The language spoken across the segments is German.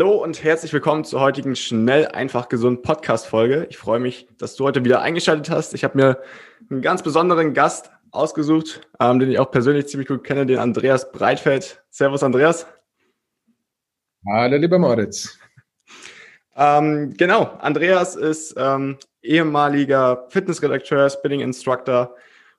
Hallo und herzlich willkommen zur heutigen Schnell, einfach, gesund Podcast-Folge. Ich freue mich, dass du heute wieder eingeschaltet hast. Ich habe mir einen ganz besonderen Gast ausgesucht, ähm, den ich auch persönlich ziemlich gut kenne, den Andreas Breitfeld. Servus, Andreas. Hallo, lieber Moritz. Ähm, genau, Andreas ist ähm, ehemaliger Fitnessredakteur, Spinning Instructor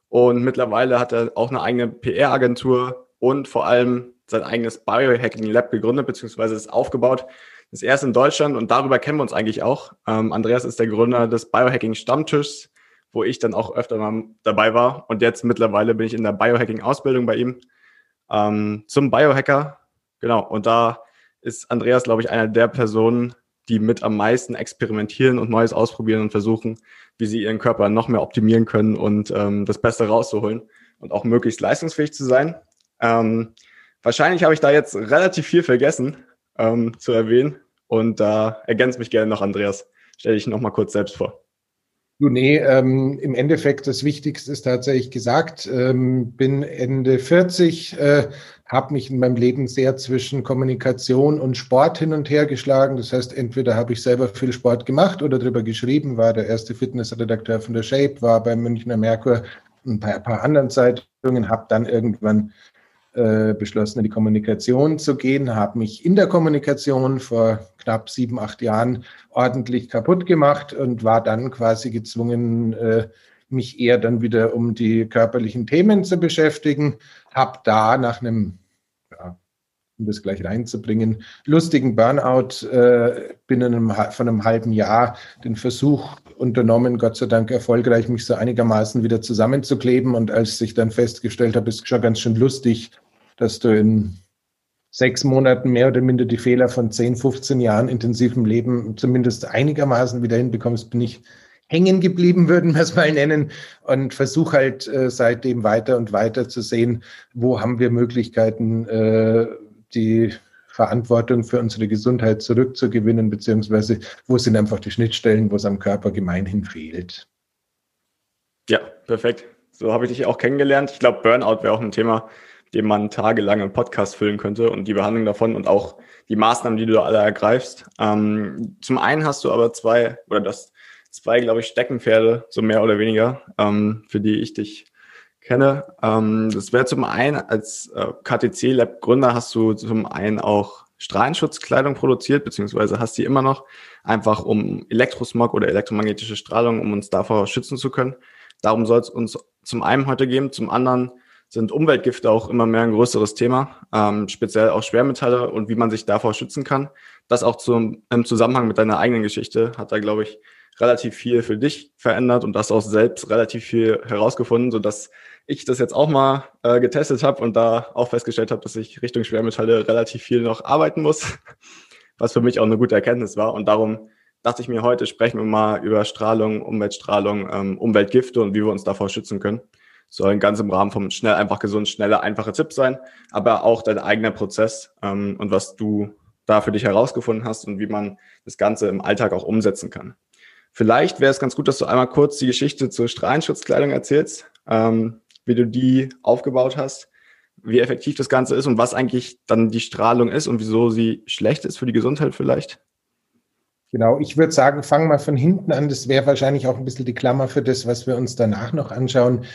und mittlerweile hat er auch eine eigene PR-Agentur und vor allem sein eigenes Biohacking Lab gegründet, beziehungsweise ist aufgebaut. Das erste in Deutschland und darüber kennen wir uns eigentlich auch. Ähm, Andreas ist der Gründer des Biohacking Stammtischs, wo ich dann auch öfter mal dabei war. Und jetzt mittlerweile bin ich in der Biohacking Ausbildung bei ihm ähm, zum Biohacker. Genau. Und da ist Andreas, glaube ich, einer der Personen, die mit am meisten experimentieren und Neues ausprobieren und versuchen, wie sie ihren Körper noch mehr optimieren können und ähm, das Beste rauszuholen und auch möglichst leistungsfähig zu sein. Ähm, Wahrscheinlich habe ich da jetzt relativ viel vergessen ähm, zu erwähnen. Und da ergänzt mich gerne noch Andreas. Stell dich noch mal kurz selbst vor. Du, nee, ähm, im Endeffekt das Wichtigste ist tatsächlich gesagt. Ähm, bin Ende 40, äh, habe mich in meinem Leben sehr zwischen Kommunikation und Sport hin und her geschlagen. Das heißt, entweder habe ich selber viel Sport gemacht oder darüber geschrieben, war der erste Fitnessredakteur von der Shape, war beim Münchner Merkur und bei ein paar anderen Zeitungen, habe dann irgendwann äh, beschlossen, in die Kommunikation zu gehen, habe mich in der Kommunikation vor knapp sieben, acht Jahren ordentlich kaputt gemacht und war dann quasi gezwungen, äh, mich eher dann wieder um die körperlichen Themen zu beschäftigen. Habe da nach einem, ja, um das gleich reinzubringen, lustigen Burnout äh, binnen einem, von einem halben Jahr den Versuch unternommen, Gott sei Dank erfolgreich, mich so einigermaßen wieder zusammenzukleben. Und als ich dann festgestellt habe, ist schon ganz schön lustig, dass du in sechs Monaten mehr oder minder die Fehler von 10, 15 Jahren intensivem Leben zumindest einigermaßen wieder hinbekommst, bin ich hängen geblieben, würden wir es mal nennen, und versuche halt äh, seitdem weiter und weiter zu sehen, wo haben wir Möglichkeiten, äh, die Verantwortung für unsere Gesundheit zurückzugewinnen, beziehungsweise wo sind einfach die Schnittstellen, wo es am Körper gemeinhin fehlt. Ja, perfekt. So habe ich dich auch kennengelernt. Ich glaube, Burnout wäre auch ein Thema, dem man tagelang einen Podcast füllen könnte und die Behandlung davon und auch die Maßnahmen, die du da alle ergreifst. Ähm, zum einen hast du aber zwei, oder das zwei, glaube ich, Steckenpferde, so mehr oder weniger, ähm, für die ich dich kenne. Ähm, das wäre zum einen, als äh, KTC-Lab-Gründer hast du zum einen auch Strahlenschutzkleidung produziert, beziehungsweise hast die immer noch, einfach um Elektrosmog oder elektromagnetische Strahlung, um uns davor schützen zu können. Darum soll es uns zum einen heute geben, zum anderen sind Umweltgifte auch immer mehr ein größeres Thema, ähm, speziell auch Schwermetalle und wie man sich davor schützen kann. Das auch zum, im Zusammenhang mit deiner eigenen Geschichte hat da, glaube ich, relativ viel für dich verändert und das auch selbst relativ viel herausgefunden, so dass ich das jetzt auch mal äh, getestet habe und da auch festgestellt habe, dass ich Richtung Schwermetalle relativ viel noch arbeiten muss, was für mich auch eine gute Erkenntnis war. Und darum dachte ich mir, heute sprechen wir mal über Strahlung, Umweltstrahlung, ähm, Umweltgifte und wie wir uns davor schützen können. Soll ganz im Rahmen vom schnell, einfach gesund, schneller, einfache Tipp sein, aber auch dein eigener Prozess ähm, und was du da für dich herausgefunden hast und wie man das Ganze im Alltag auch umsetzen kann. Vielleicht wäre es ganz gut, dass du einmal kurz die Geschichte zur Strahlenschutzkleidung erzählst, ähm, wie du die aufgebaut hast, wie effektiv das Ganze ist und was eigentlich dann die Strahlung ist und wieso sie schlecht ist für die Gesundheit vielleicht. Genau, ich würde sagen, fangen wir von hinten an. Das wäre wahrscheinlich auch ein bisschen die Klammer für das, was wir uns danach noch anschauen.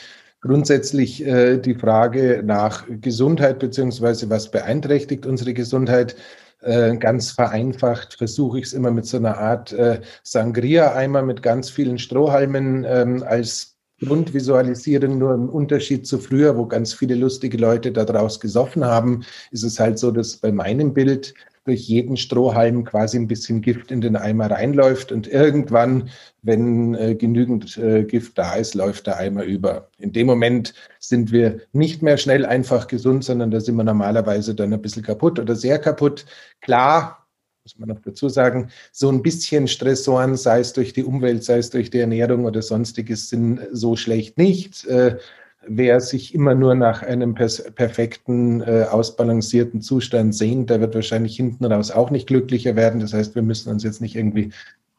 Grundsätzlich äh, die Frage nach Gesundheit beziehungsweise was beeinträchtigt unsere Gesundheit. Äh, ganz vereinfacht versuche ich es immer mit so einer Art äh, Sangria-Eimer mit ganz vielen Strohhalmen ähm, als Grundvisualisieren, nur im Unterschied zu früher, wo ganz viele lustige Leute da draus gesoffen haben, ist es halt so, dass bei meinem Bild durch jeden Strohhalm quasi ein bisschen Gift in den Eimer reinläuft und irgendwann, wenn äh, genügend äh, Gift da ist, läuft der Eimer über. In dem Moment sind wir nicht mehr schnell einfach gesund, sondern da sind wir normalerweise dann ein bisschen kaputt oder sehr kaputt. Klar, muss man noch dazu sagen, so ein bisschen Stressoren, sei es durch die Umwelt, sei es durch die Ernährung oder sonstiges, sind so schlecht nicht. Wer sich immer nur nach einem perfekten, äh, ausbalancierten Zustand sehnt, der wird wahrscheinlich hinten raus auch nicht glücklicher werden. Das heißt, wir müssen uns jetzt nicht irgendwie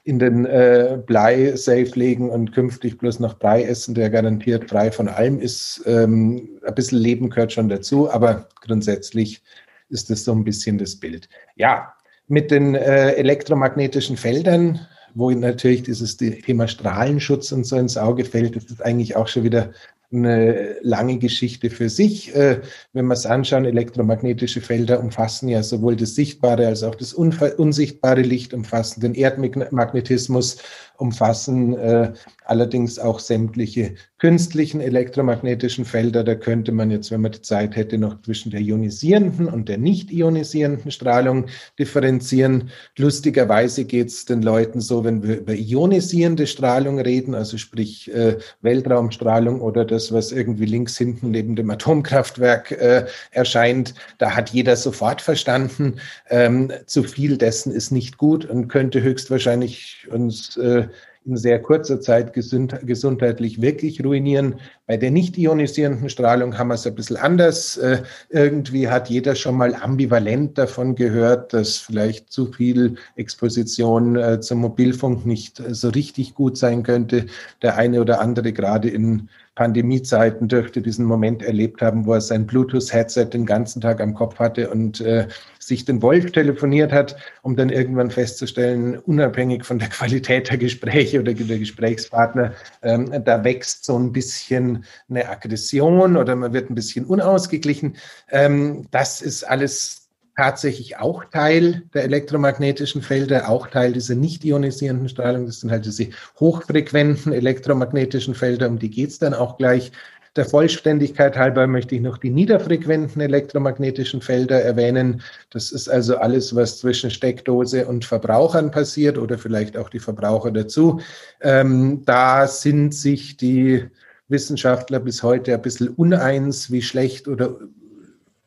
in den äh, Blei-Safe legen und künftig bloß noch Brei essen, der garantiert frei von allem ist. Ähm, ein bisschen Leben gehört schon dazu, aber grundsätzlich ist das so ein bisschen das Bild. Ja, mit den äh, elektromagnetischen Feldern, wo natürlich dieses Thema Strahlenschutz und so ins Auge fällt, ist das eigentlich auch schon wieder eine lange Geschichte für sich. Äh, wenn wir es anschauen, elektromagnetische Felder umfassen ja sowohl das sichtbare als auch das unsichtbare Licht, umfassen den Erdmagnetismus, umfassen äh, allerdings auch sämtliche künstlichen elektromagnetischen Felder. Da könnte man jetzt, wenn man die Zeit hätte, noch zwischen der ionisierenden und der nicht ionisierenden Strahlung differenzieren. Lustigerweise geht es den Leuten so, wenn wir über ionisierende Strahlung reden, also sprich äh, Weltraumstrahlung oder das, was irgendwie links hinten neben dem Atomkraftwerk äh, erscheint, da hat jeder sofort verstanden, ähm, zu viel dessen ist nicht gut und könnte höchstwahrscheinlich uns äh, in sehr kurzer Zeit gesund, gesundheitlich wirklich ruinieren. Bei der nicht ionisierenden Strahlung haben wir es ein bisschen anders. Äh, irgendwie hat jeder schon mal ambivalent davon gehört, dass vielleicht zu viel Exposition äh, zum Mobilfunk nicht so richtig gut sein könnte. Der eine oder andere gerade in Pandemiezeiten dürfte diesen Moment erlebt haben, wo er sein Bluetooth-Headset den ganzen Tag am Kopf hatte und äh, sich den Wolf telefoniert hat, um dann irgendwann festzustellen, unabhängig von der Qualität der Gespräche oder der Gesprächspartner, ähm, da wächst so ein bisschen eine Aggression oder man wird ein bisschen unausgeglichen. Ähm, das ist alles tatsächlich auch Teil der elektromagnetischen Felder, auch Teil dieser nicht ionisierenden Strahlung. Das sind halt diese hochfrequenten elektromagnetischen Felder, um die geht's dann auch gleich. Der Vollständigkeit halber möchte ich noch die niederfrequenten elektromagnetischen Felder erwähnen. Das ist also alles, was zwischen Steckdose und Verbrauchern passiert oder vielleicht auch die Verbraucher dazu. Ähm, da sind sich die Wissenschaftler bis heute ein bisschen uneins, wie schlecht oder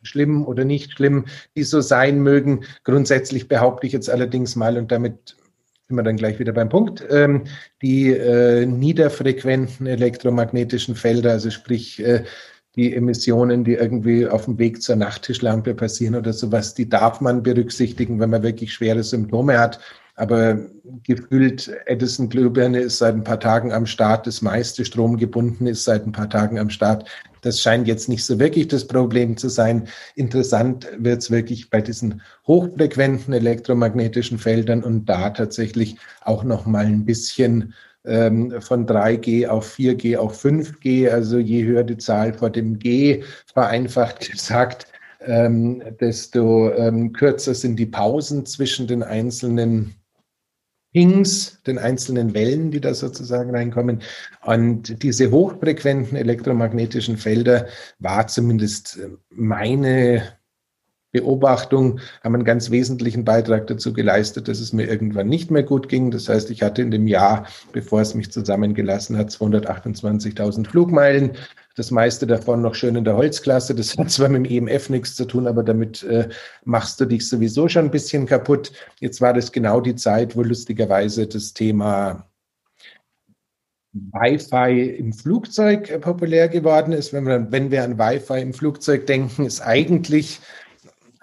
schlimm oder nicht schlimm die so sein mögen. Grundsätzlich behaupte ich jetzt allerdings mal, und damit sind wir dann gleich wieder beim Punkt, ähm, die äh, niederfrequenten elektromagnetischen Felder, also sprich äh, die Emissionen, die irgendwie auf dem Weg zur Nachttischlampe passieren oder sowas, die darf man berücksichtigen, wenn man wirklich schwere Symptome hat. Aber gefühlt, Edison Glühbirne ist seit ein paar Tagen am Start, das meiste stromgebunden ist seit ein paar Tagen am Start. Das scheint jetzt nicht so wirklich das Problem zu sein. Interessant wird es wirklich bei diesen hochfrequenten elektromagnetischen Feldern und da tatsächlich auch noch mal ein bisschen ähm, von 3G auf 4G auf 5G, also je höher die Zahl vor dem G, vereinfacht gesagt, ähm, desto ähm, kürzer sind die Pausen zwischen den einzelnen Pings, den einzelnen Wellen, die da sozusagen reinkommen. Und diese hochfrequenten elektromagnetischen Felder war zumindest meine Beobachtung haben einen ganz wesentlichen Beitrag dazu geleistet, dass es mir irgendwann nicht mehr gut ging. Das heißt, ich hatte in dem Jahr, bevor es mich zusammengelassen hat, 228.000 Flugmeilen. Das meiste davon noch schön in der Holzklasse. Das hat zwar mit dem EMF nichts zu tun, aber damit äh, machst du dich sowieso schon ein bisschen kaputt. Jetzt war das genau die Zeit, wo lustigerweise das Thema Wi-Fi im Flugzeug populär geworden ist. Wenn wir, wenn wir an Wi-Fi im Flugzeug denken, ist eigentlich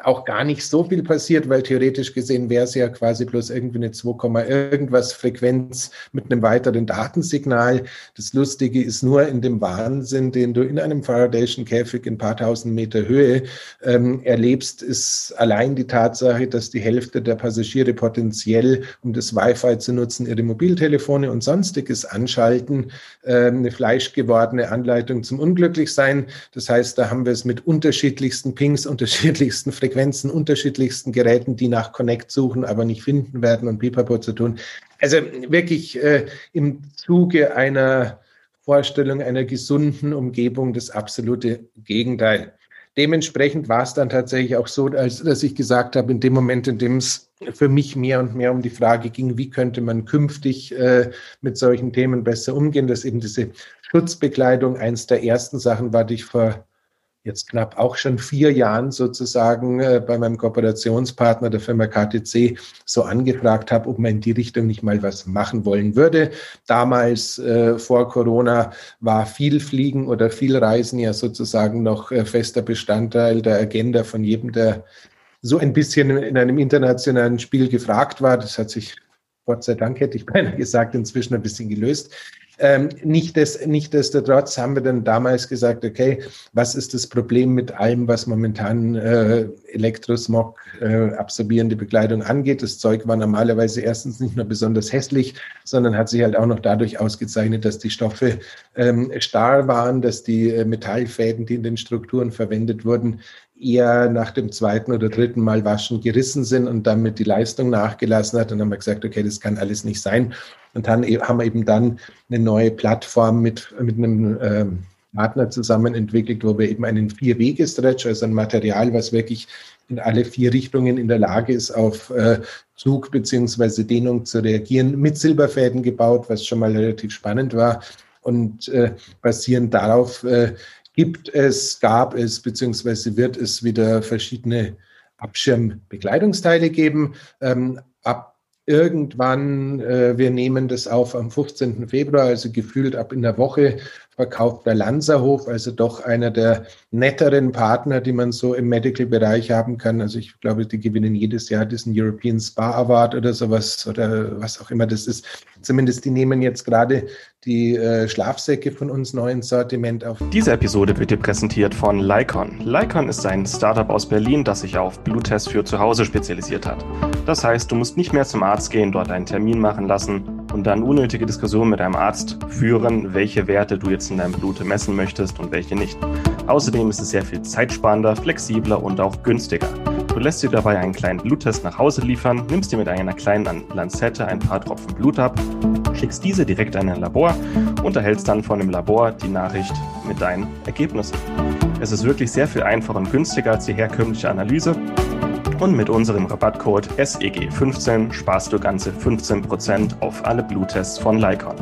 auch gar nicht so viel passiert, weil theoretisch gesehen wäre es ja quasi bloß irgendwie eine 2, irgendwas Frequenz mit einem weiteren Datensignal. Das Lustige ist nur in dem Wahnsinn, den du in einem Faradayschen Käfig in paar tausend Meter Höhe ähm, erlebst, ist allein die Tatsache, dass die Hälfte der Passagiere potenziell, um das Wi-Fi zu nutzen, ihre Mobiltelefone und sonstiges anschalten, äh, eine fleischgewordene Anleitung zum Unglücklichsein. Das heißt, da haben wir es mit unterschiedlichsten Pings, unterschiedlichsten Frequenzen Frequenzen unterschiedlichsten Geräten, die nach Connect suchen, aber nicht finden werden und Pipapo zu tun. Also wirklich äh, im Zuge einer Vorstellung einer gesunden Umgebung das absolute Gegenteil. dementsprechend war es dann tatsächlich auch so, als dass ich gesagt habe, in dem Moment, in dem es für mich mehr und mehr um die Frage ging, wie könnte man künftig äh, mit solchen Themen besser umgehen, dass eben diese Schutzbekleidung eins der ersten Sachen war, die ich vor jetzt knapp auch schon vier Jahren sozusagen äh, bei meinem Kooperationspartner der Firma KTC so angefragt habe, ob man in die Richtung nicht mal was machen wollen würde. Damals äh, vor Corona war viel Fliegen oder viel Reisen ja sozusagen noch äh, fester Bestandteil der Agenda von jedem, der so ein bisschen in einem internationalen Spiel gefragt war. Das hat sich Gott sei Dank hätte ich beinahe gesagt, inzwischen ein bisschen gelöst. Ähm, nicht des, Nichtsdestotrotz haben wir dann damals gesagt, okay, was ist das Problem mit allem, was momentan äh, Elektrosmog äh, absorbierende Bekleidung angeht? Das Zeug war normalerweise erstens nicht nur besonders hässlich, sondern hat sich halt auch noch dadurch ausgezeichnet, dass die Stoffe ähm, starr waren, dass die äh, Metallfäden, die in den Strukturen verwendet wurden, eher nach dem zweiten oder dritten Mal waschen gerissen sind und damit die Leistung nachgelassen hat. Und dann haben wir gesagt, okay, das kann alles nicht sein. Und dann e-, haben wir eben dann eine neue Plattform mit, mit einem äh, Partner zusammen entwickelt, wo wir eben einen Vier-Wege-Stretch, also ein Material, was wirklich in alle vier Richtungen in der Lage ist, auf äh, Zug beziehungsweise Dehnung zu reagieren, mit Silberfäden gebaut, was schon mal relativ spannend war. Und äh, basierend darauf äh, gibt es, gab es, beziehungsweise wird es wieder verschiedene Abschirmbekleidungsteile geben. Ähm, ab irgendwann, äh, wir nehmen das auf am 15. Februar, also gefühlt ab in der Woche, verkauft der Lanzerhof, also doch einer der netteren Partner, die man so im Medical-Bereich haben kann. Also ich glaube, die gewinnen jedes Jahr diesen European Spa Award oder sowas oder was auch immer das ist. Zumindest die nehmen jetzt gerade die äh, Schlafsäcke von uns neu ins Sortiment auf. Diese Episode wird dir präsentiert von Lycon. Lycon ist ein Startup aus Berlin, das sich auf Bluttests für zu Hause spezialisiert hat. Das heißt, du musst nicht mehr zum Arzt gehen, dort einen Termin machen lassen und dann unnötige Diskussionen mit deinem Arzt führen, welche Werte du jetzt in deinem Blut messen möchtest und welche nicht. Außerdem ist es sehr viel zeitsparender, flexibler und auch günstiger. Du lässt dir dabei einen kleinen Bluttest nach Hause liefern, nimmst dir mit einer kleinen Lanzette ein paar Tropfen Blut ab, schickst diese direkt an ein Labor und erhältst dann von dem Labor die Nachricht mit deinen Ergebnissen. Es ist wirklich sehr viel einfacher und günstiger als die herkömmliche Analyse und mit unserem Rabattcode SEG15 sparst du ganze 15% auf alle Bluttests von Lycon.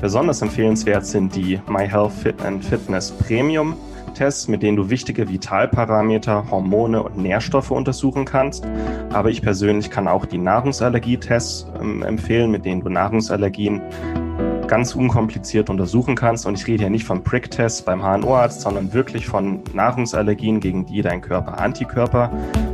Besonders empfehlenswert sind die MyHealth Fit and Fitness Premium Tests, mit denen du wichtige Vitalparameter, Hormone und Nährstoffe untersuchen kannst. Aber ich persönlich kann auch die Nahrungsallergietests ähm, empfehlen, mit denen du Nahrungsallergien ganz unkompliziert untersuchen kannst. Und ich rede hier nicht von Prick-Tests beim HNO-Arzt, sondern wirklich von Nahrungsallergien, gegen die dein Körper Antikörper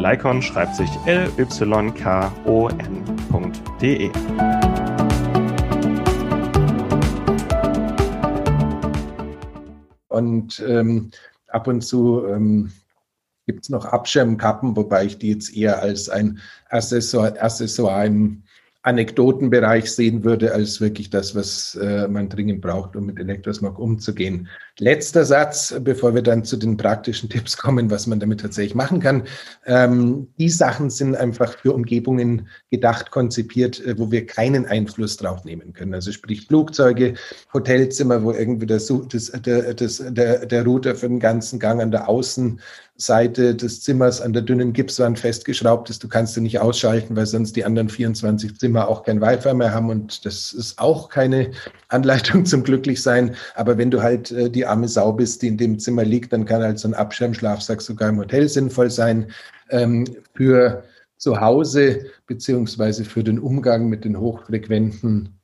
Lycon schreibt sich L-Y-K-O-N.de. Und ähm, ab und zu ähm, gibt es noch Abschirmkappen, wobei ich die jetzt eher als ein Accessoire, Accessoire im Anekdotenbereich sehen würde, als wirklich das, was äh, man dringend braucht, um mit Elektrosmog umzugehen. Letzter Satz, bevor wir dann zu den praktischen Tipps kommen, was man damit tatsächlich machen kann. Ähm, die Sachen sind einfach für Umgebungen gedacht, konzipiert, äh, wo wir keinen Einfluss drauf nehmen können. Also sprich Flugzeuge, Hotelzimmer, wo irgendwie das, das, der, das, der, der Router für den ganzen Gang an der Außen Seite des Zimmers an der dünnen Gipswand festgeschraubt ist. Du kannst sie nicht ausschalten, weil sonst die anderen 24 Zimmer auch kein Wi-Fi mehr haben und das ist auch keine Anleitung zum Glücklichsein. Aber wenn du halt äh, die arme Sau bist, die in dem Zimmer liegt, dann kann halt so ein Abschirmschlafsack sogar im Hotel sinnvoll sein. Ähm, für zu Hause beziehungsweise für den Umgang mit den hochfrequenten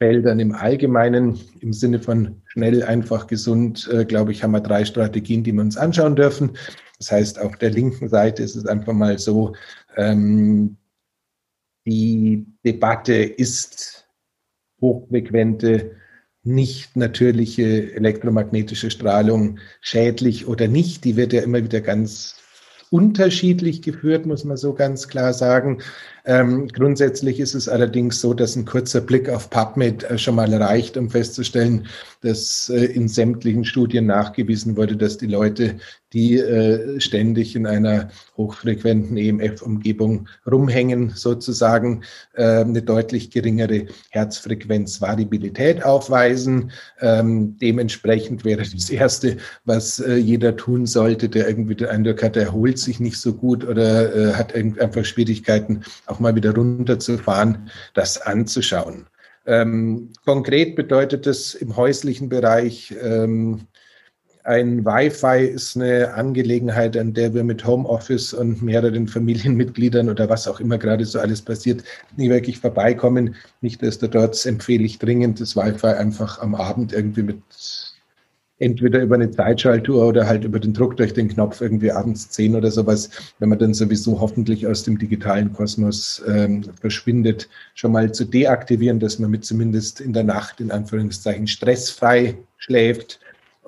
Feldern im Allgemeinen, im Sinne von schnell, einfach, gesund, äh, glaube ich, haben wir drei Strategien, die wir uns anschauen dürfen. Das heißt, auf der linken Seite ist es einfach mal so, ähm, die Debatte ist hochfrequente, nicht natürliche elektromagnetische Strahlung schädlich oder nicht. Die wird ja immer wieder ganz unterschiedlich geführt, muss man so ganz klar sagen. Ähm, grundsätzlich ist es allerdings so, dass ein kurzer Blick auf PubMed äh, schon mal reicht, um festzustellen, dass äh, in sämtlichen Studien nachgewiesen wurde, dass die Leute, die äh, ständig in einer hochfrequenten EMF-Umgebung rumhängen, sozusagen äh, eine deutlich geringere Herzfrequenzvariabilität aufweisen. Ähm, dementsprechend wäre das Erste, was äh, jeder tun sollte, der irgendwie den Eindruck hat, er erholt sich nicht so gut oder äh, hat einfach Schwierigkeiten, auch mal wieder runterzufahren, das anzuschauen. Ähm, konkret bedeutet es im häuslichen Bereich, ähm, ein Wi-Fi ist eine Angelegenheit, an der wir mit Homeoffice und mehreren Familienmitgliedern oder was auch immer gerade so alles passiert, nie wirklich vorbeikommen. Nichtsdestotrotz empfehle ich dringend, das Wi-Fi einfach am Abend irgendwie mit entweder über eine Zeitschaltuhr oder halt über den Druck durch den Knopf irgendwie abends zehn oder sowas, wenn man dann sowieso hoffentlich aus dem digitalen Kosmos ähm, verschwindet, schon mal zu deaktivieren, dass man mit zumindest in der Nacht in Anführungszeichen stressfrei schläft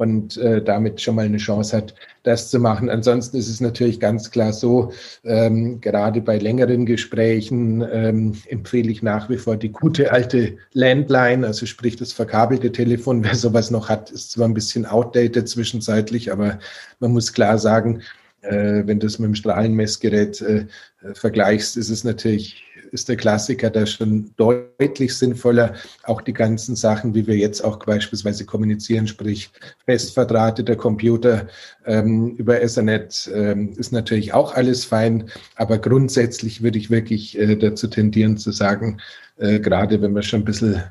und äh, damit schon mal eine Chance hat, das zu machen. Ansonsten ist es natürlich ganz klar so, ähm, gerade bei längeren Gesprächen ähm, empfehle ich nach wie vor die gute alte Landline, also sprich das verkabelte Telefon. Wer sowas noch hat, ist zwar ein bisschen outdated zwischenzeitlich, aber man muss klar sagen, äh, wenn du es mit dem Strahlenmessgerät äh, vergleichst, ist es natürlich ist der Klassiker da schon deutlich sinnvoller. Auch die ganzen Sachen, wie wir jetzt auch beispielsweise kommunizieren, sprich festverdrahteter Computer ähm, über Ethernet, ähm, ist natürlich auch alles fein. Aber grundsätzlich würde ich wirklich äh, dazu tendieren zu sagen, äh, gerade wenn man schon ein bisschen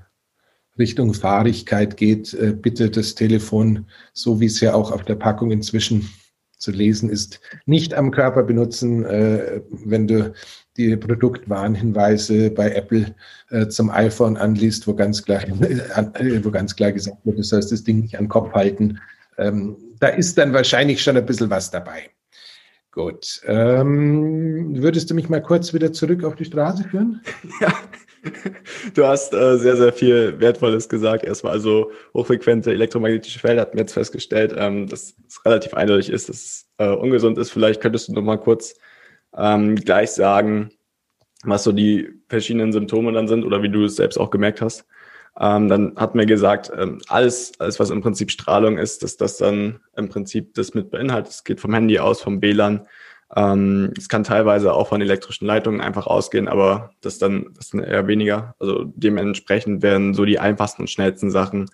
Richtung Fahrigkeit geht, äh, bitte das Telefon, so wie es ja auch auf der Packung inzwischen zu lesen ist, nicht am Körper benutzen. Äh, wenn du die Produktwarnhinweise bei Apple äh, zum iPhone anliest, wo ganz klar, äh, wo ganz klar gesagt wird, du sollst das Ding nicht an den Kopf halten. Ähm, da ist dann wahrscheinlich schon ein bisschen was dabei. Gut. Ähm, würdest du mich mal kurz wieder zurück auf die Straße führen? Ja. Du hast äh, sehr, sehr viel Wertvolles gesagt. Erstmal also hochfrequente elektromagnetische Felder hatten wir jetzt festgestellt, ähm, dass es relativ eindeutig ist, dass es äh, ungesund ist. Vielleicht könntest du noch mal kurz ähm, gleich sagen, was so die verschiedenen Symptome dann sind oder wie du es selbst auch gemerkt hast. Ähm, dann hat mir gesagt, ähm, alles, alles, was im Prinzip Strahlung ist, dass das dann im Prinzip das mit beinhaltet. Es geht vom Handy aus, vom WLAN. Ähm, es kann teilweise auch von elektrischen Leitungen einfach ausgehen, aber das dann, das dann eher weniger. Also dementsprechend werden so die einfachsten und schnellsten Sachen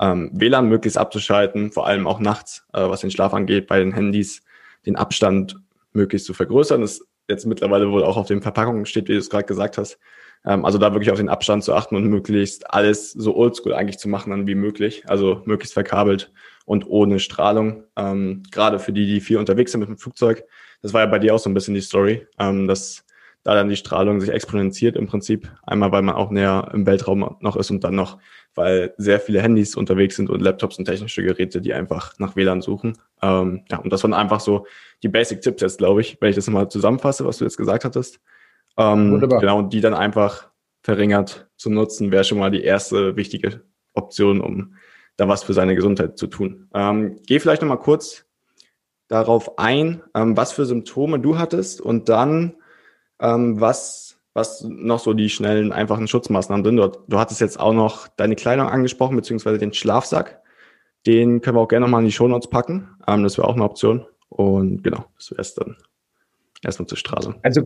ähm, WLAN möglichst abzuschalten, vor allem auch nachts, äh, was den Schlaf angeht, bei den Handys den Abstand möglichst zu vergrößern. Das jetzt mittlerweile wohl auch auf den Verpackungen steht, wie du es gerade gesagt hast. Ähm, also da wirklich auf den Abstand zu achten und möglichst alles so oldschool eigentlich zu machen dann wie möglich. Also möglichst verkabelt und ohne Strahlung. Ähm, gerade für die, die viel unterwegs sind mit dem Flugzeug. Das war ja bei dir auch so ein bisschen die Story, ähm, dass da dann die Strahlung sich exponentiert im Prinzip. Einmal, weil man auch näher im Weltraum noch ist und dann noch, weil sehr viele Handys unterwegs sind und Laptops und technische Geräte, die einfach nach WLAN suchen. Ähm, ja, und das waren einfach so die Basic-Tipps jetzt, glaube ich, wenn ich das nochmal zusammenfasse, was du jetzt gesagt hattest. Ähm, Wunderbar. Genau, und die dann einfach verringert zu nutzen, wäre schon mal die erste wichtige Option, um da was für seine Gesundheit zu tun. Ähm, geh vielleicht nochmal kurz darauf ein, ähm, was für Symptome du hattest und dann ähm, was, was noch so die schnellen, einfachen Schutzmaßnahmen sind. Du, du hattest jetzt auch noch deine Kleidung angesprochen, beziehungsweise den Schlafsack. Den können wir auch gerne nochmal in die Shownotes packen. Ähm, das wäre auch eine Option. Und genau, das wäre es dann erstmal zur Strahlung. Also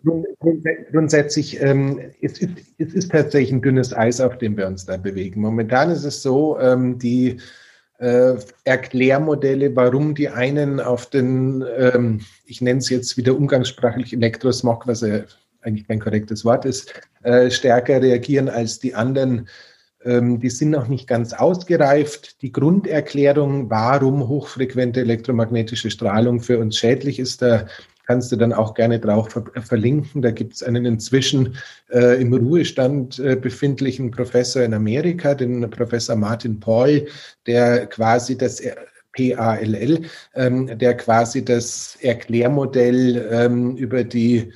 grundsätzlich, ähm, es, ist, es ist tatsächlich ein dünnes Eis, auf dem wir uns da bewegen. Momentan ist es so, ähm, die äh, Erklärmodelle, warum die einen auf den, ähm, ich nenne es jetzt wieder umgangssprachlich Elektrosmog, was ja eigentlich kein korrektes Wort ist, äh, stärker reagieren als die anderen. Ähm, die sind noch nicht ganz ausgereift. Die Grunderklärung, warum hochfrequente elektromagnetische Strahlung für uns schädlich ist, da kannst du dann auch gerne drauf ver verlinken. Da gibt es einen inzwischen äh, im Ruhestand äh, befindlichen Professor in Amerika, den Professor Martin Paul, der quasi das PALL, ähm, der quasi das Erklärmodell ähm, über die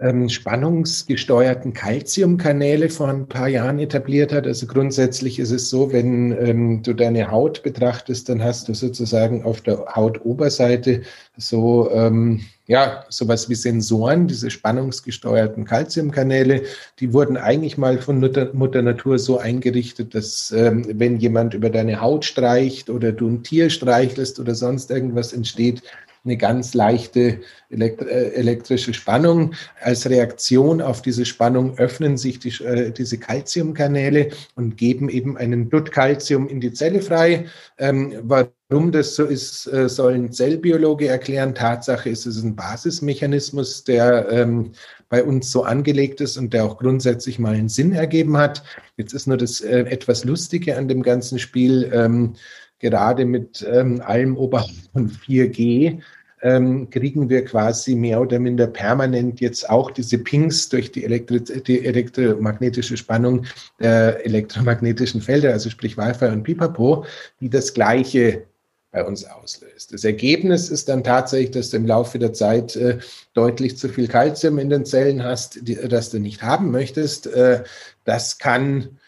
ähm, spannungsgesteuerten Calciumkanäle vor ein paar Jahren etabliert hat. Also grundsätzlich ist es so, wenn ähm, du deine Haut betrachtest, dann hast du sozusagen auf der Hautoberseite so ähm, ja, sowas wie Sensoren, diese spannungsgesteuerten Calciumkanäle, die wurden eigentlich mal von Mutter, Mutter Natur so eingerichtet, dass ähm, wenn jemand über deine Haut streicht oder du ein Tier streichelst oder sonst irgendwas entsteht, eine ganz leichte äh, elektrische Spannung. Als Reaktion auf diese Spannung öffnen sich die, äh, diese Calciumkanäle und geben eben einen Dutt Calcium in die Zelle frei. Ähm, warum das so ist, äh, sollen Zellbiologe erklären. Tatsache ist es ein Basismechanismus, der ähm, bei uns so angelegt ist und der auch grundsätzlich mal einen Sinn ergeben hat. Jetzt ist nur das äh, etwas Lustige an dem ganzen Spiel. Ähm, gerade mit ähm, allem oberhalb von 4G ähm, kriegen wir quasi mehr oder minder permanent jetzt auch diese Pings durch die, Elektri die elektromagnetische Spannung der elektromagnetischen Felder, also sprich Wi-Fi und Pipapo, die das Gleiche bei uns auslöst. Das Ergebnis ist dann tatsächlich, dass du im Laufe der Zeit äh, deutlich zu viel Kalzium in den Zellen hast, die, das du nicht haben möchtest. Äh, das kann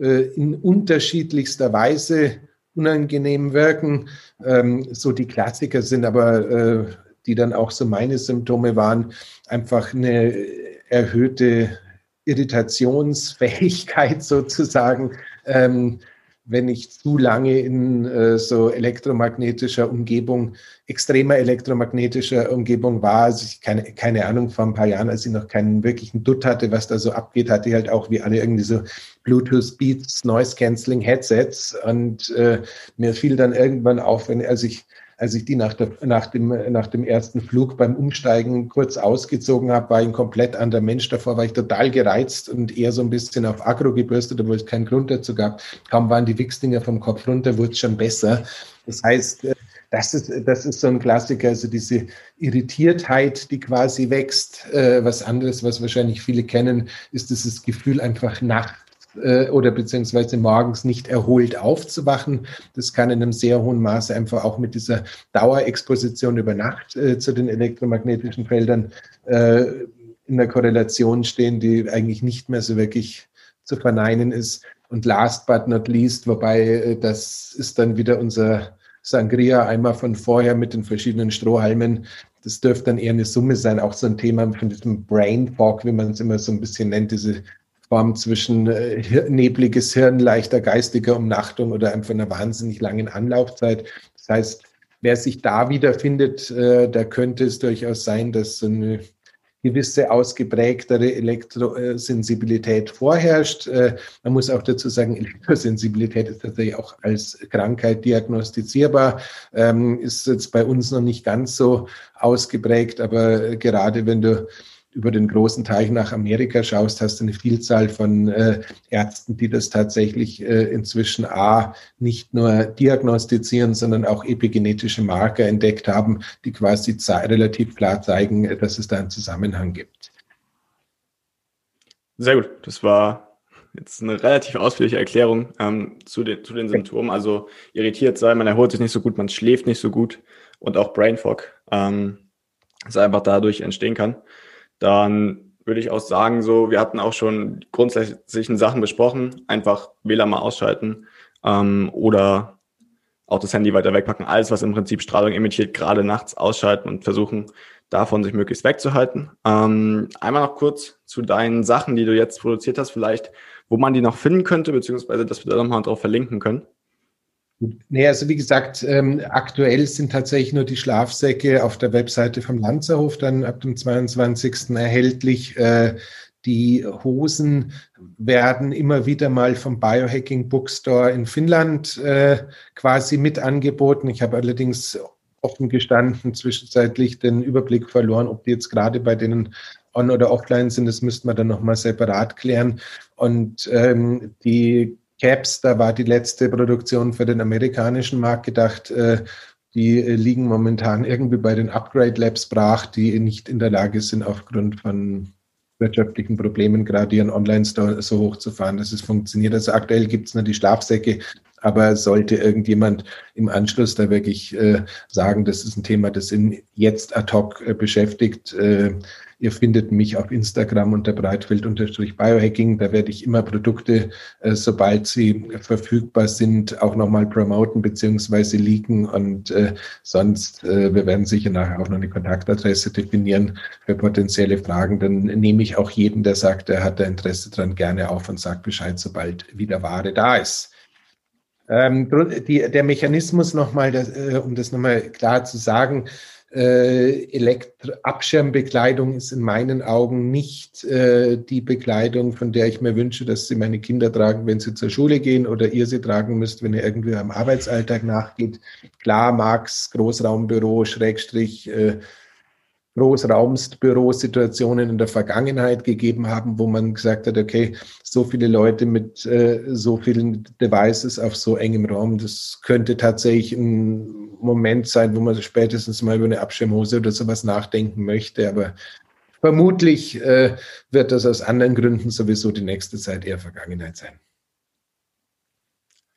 äh, in unterschiedlichster Weise unangenehm wirken. Ähm, so die Klassiker sind aber, äh, die dann auch so meine Symptome waren, einfach eine erhöhte Irritationsfähigkeit sozusagen. Ähm, wenn ich zu lange in äh, so elektromagnetischer Umgebung, extremer elektromagnetischer Umgebung war, also ich keine, keine Ahnung, vor ein paar Jahren, als ich noch keinen wirklichen Dutt hatte, was da so abgeht, hatte ich halt auch wie alle irgendwie so Bluetooth Beats, Noise Cancelling Headsets und äh, mir fiel dann irgendwann auf, wenn, als ich als ich die nach, der, nach, dem, nach dem ersten Flug beim Umsteigen kurz ausgezogen habe, war ich ein komplett anderer Mensch. Davor war ich total gereizt und eher so ein bisschen auf Agro gebürstet, obwohl es keinen Grund dazu gab. Kaum waren die Wichsdinger vom Kopf runter, wurde es schon besser. Das heißt, äh, das ist, das ist so ein Klassiker, also diese Irritiertheit, die quasi wächst. Äh, was anderes, was wahrscheinlich viele kennen, ist dieses Gefühl, einfach nach äh, oder beziehungsweise morgens nicht erholt aufzuwachen. Das kann in einem sehr hohen Maße einfach auch mit dieser Dauerexposition über Nacht äh, zu den elektromagnetischen Feldern äh, in der Korrelation stehen, die eigentlich nicht mehr so wirklich zu verneinen ist. Und last but not least, wobei äh, das ist dann wieder unser Sangria einmal von vorher mit den verschiedenen Strohhalmen. Das dürfte dann eher eine Summe sein, auch so ein Thema von diesem Brain Fog, wie man es immer so ein bisschen nennt, diese Form zwischen äh, nebliges Hirn, leichter geistiger Umnachtung oder einfach einer wahnsinnig langen Anlaufzeit. Das heißt, wer sich da wiederfindet, äh, da könnte es durchaus sein, dass so eine gewisse ausgeprägtere Elektrosensibilität vorherrscht. Äh, man muss auch dazu sagen, Elektrosensibilität ist tatsächlich auch als Krankheit diagnostizierbar, ähm, ist jetzt bei uns noch nicht ganz so ausgeprägt, aber gerade wenn du über den großen Teich nach Amerika schaust, hast du eine Vielzahl von äh, Ärzten, die das tatsächlich äh, inzwischen A, nicht nur diagnostizieren, sondern auch epigenetische Marker entdeckt haben, die quasi relativ klar zeigen, dass es da einen Zusammenhang gibt. Sehr gut. Das war jetzt eine relativ ausführliche Erklärung ähm, zu, den, zu den Symptomen. Also irritiert sein, man erholt sich nicht so gut, man schläft nicht so gut und auch Brain Fog, ähm, das einfach dadurch entstehen kann dann würde ich auch sagen, so, wir hatten auch schon grundsätzlichen Sachen besprochen, einfach WLAN mal ausschalten ähm, oder auch das Handy weiter wegpacken, alles, was im Prinzip Strahlung emittiert, gerade nachts ausschalten und versuchen, davon sich möglichst wegzuhalten. Ähm, einmal noch kurz zu deinen Sachen, die du jetzt produziert hast, vielleicht, wo man die noch finden könnte, beziehungsweise, dass wir da nochmal drauf verlinken können. Nee, also wie gesagt, ähm, aktuell sind tatsächlich nur die Schlafsäcke auf der Webseite vom Lanzerhof dann ab dem 22. erhältlich. Äh, die Hosen werden immer wieder mal vom Biohacking Bookstore in Finnland äh, quasi mit angeboten. Ich habe allerdings offen gestanden zwischenzeitlich den Überblick verloren, ob die jetzt gerade bei denen on oder offline sind. Das müsste man dann nochmal separat klären. Und ähm, die Caps, da war die letzte Produktion für den amerikanischen Markt gedacht. Äh, die äh, liegen momentan irgendwie bei den Upgrade Labs brach, die nicht in der Lage sind, aufgrund von wirtschaftlichen Problemen gerade ihren Online-Store so hochzufahren, dass es funktioniert. Also aktuell gibt es nur die Schlafsäcke, aber sollte irgendjemand im Anschluss da wirklich äh, sagen, das ist ein Thema, das ihn jetzt ad hoc äh, beschäftigt, äh, Ihr findet mich auf Instagram unter breitfeld-biohacking. Da werde ich immer Produkte, äh, sobald sie verfügbar sind, auch nochmal promoten beziehungsweise leaken. Und äh, sonst, äh, wir werden sicher nachher auch noch eine Kontaktadresse definieren für potenzielle Fragen. Dann nehme ich auch jeden, der sagt, er hat da Interesse dran, gerne auf und sagt Bescheid, sobald wieder Ware da ist. Ähm, die, der Mechanismus nochmal, äh, um das nochmal klar zu sagen, äh, Abschirmbekleidung ist in meinen Augen nicht äh, die Bekleidung, von der ich mir wünsche, dass sie meine Kinder tragen, wenn sie zur Schule gehen oder ihr sie tragen müsst, wenn ihr irgendwie am Arbeitsalltag nachgeht. Klar mag's Großraumbüro, Schrägstrich, äh, Großraumsbürosituationen in der Vergangenheit gegeben haben, wo man gesagt hat, okay, so viele Leute mit äh, so vielen Devices auf so engem Raum, das könnte tatsächlich ein Moment sein, wo man spätestens mal über eine Abschirmhose oder sowas nachdenken möchte. Aber vermutlich äh, wird das aus anderen Gründen sowieso die nächste Zeit eher Vergangenheit sein.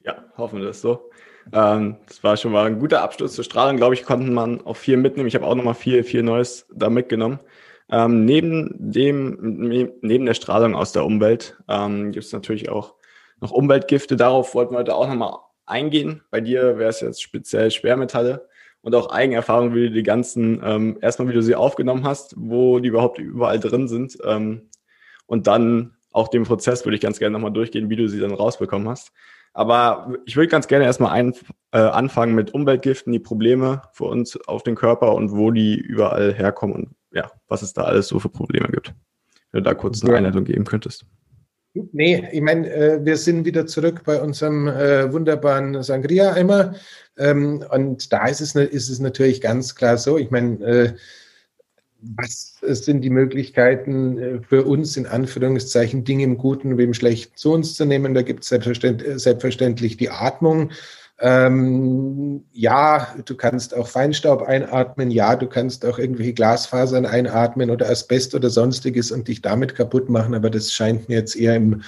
Ja, hoffen wir das so. Ähm, das war schon mal ein guter Abschluss zur Strahlung, glaube ich, konnten man auch viel mitnehmen. Ich habe auch nochmal viel, viel Neues da mitgenommen. Ähm, neben dem, neben der Strahlung aus der Umwelt ähm, gibt es natürlich auch noch Umweltgifte. Darauf wollten wir heute auch nochmal eingehen. Bei dir wäre es jetzt speziell Schwermetalle und auch Eigenerfahrung, wie du die ganzen, ähm, erstmal wie du sie aufgenommen hast, wo die überhaupt überall drin sind. Ähm, und dann auch den Prozess würde ich ganz gerne nochmal durchgehen, wie du sie dann rausbekommen hast. Aber ich würde ganz gerne erstmal ein, äh, anfangen mit Umweltgiften, die Probleme für uns auf den Körper und wo die überall herkommen und ja, was es da alles so für Probleme gibt. Wenn du da kurz eine Einleitung geben könntest. Nee, ich meine, äh, wir sind wieder zurück bei unserem äh, wunderbaren Sangria-Eimer. Ähm, und da ist es, ist es natürlich ganz klar so. Ich meine, äh, was sind die Möglichkeiten äh, für uns, in Anführungszeichen, Dinge im Guten wie im Schlechten zu uns zu nehmen? Da gibt es selbstverständlich, die Atmung. Ähm, ja, du kannst auch Feinstaub einatmen. Ja, du kannst auch irgendwelche Glasfasern einatmen oder Asbest oder sonstiges und dich damit kaputt machen. Aber das scheint mir jetzt eher im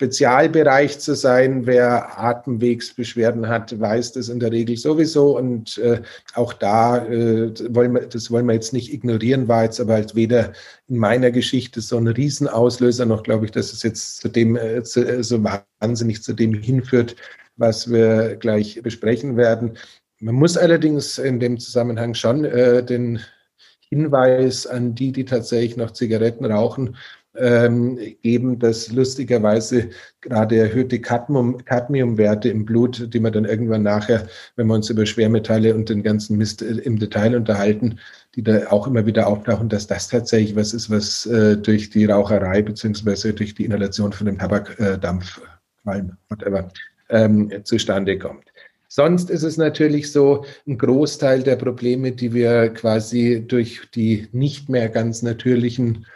Spezialbereich zu sein. Wer Atemwegsbeschwerden hat, weiß das in der Regel sowieso. Und äh, auch da äh, wollen wir, das wollen wir jetzt nicht ignorieren, war jetzt aber halt weder in meiner Geschichte so ein Riesenauslöser noch, glaube ich, dass es jetzt zu dem äh, zu, äh, so wahnsinnig zu dem hinführt, was wir gleich besprechen werden. Man muss allerdings in dem Zusammenhang schon äh, den Hinweis an die, die tatsächlich noch Zigaretten rauchen, ähm, geben, dass lustigerweise gerade erhöhte Cadmium, Cadmiumwerte im Blut, die man dann irgendwann nachher, wenn wir uns über Schwermetalle und den ganzen Mist äh, im Detail unterhalten, die da auch immer wieder auftauchen, dass das tatsächlich was ist, was äh, durch die Raucherei beziehungsweise durch die Inhalation von dem Tabakdampf, äh, Qualm, whatever, ähm, zustande kommt. Sonst ist es natürlich so, ein Großteil der Probleme, die wir quasi durch die nicht mehr ganz natürlichen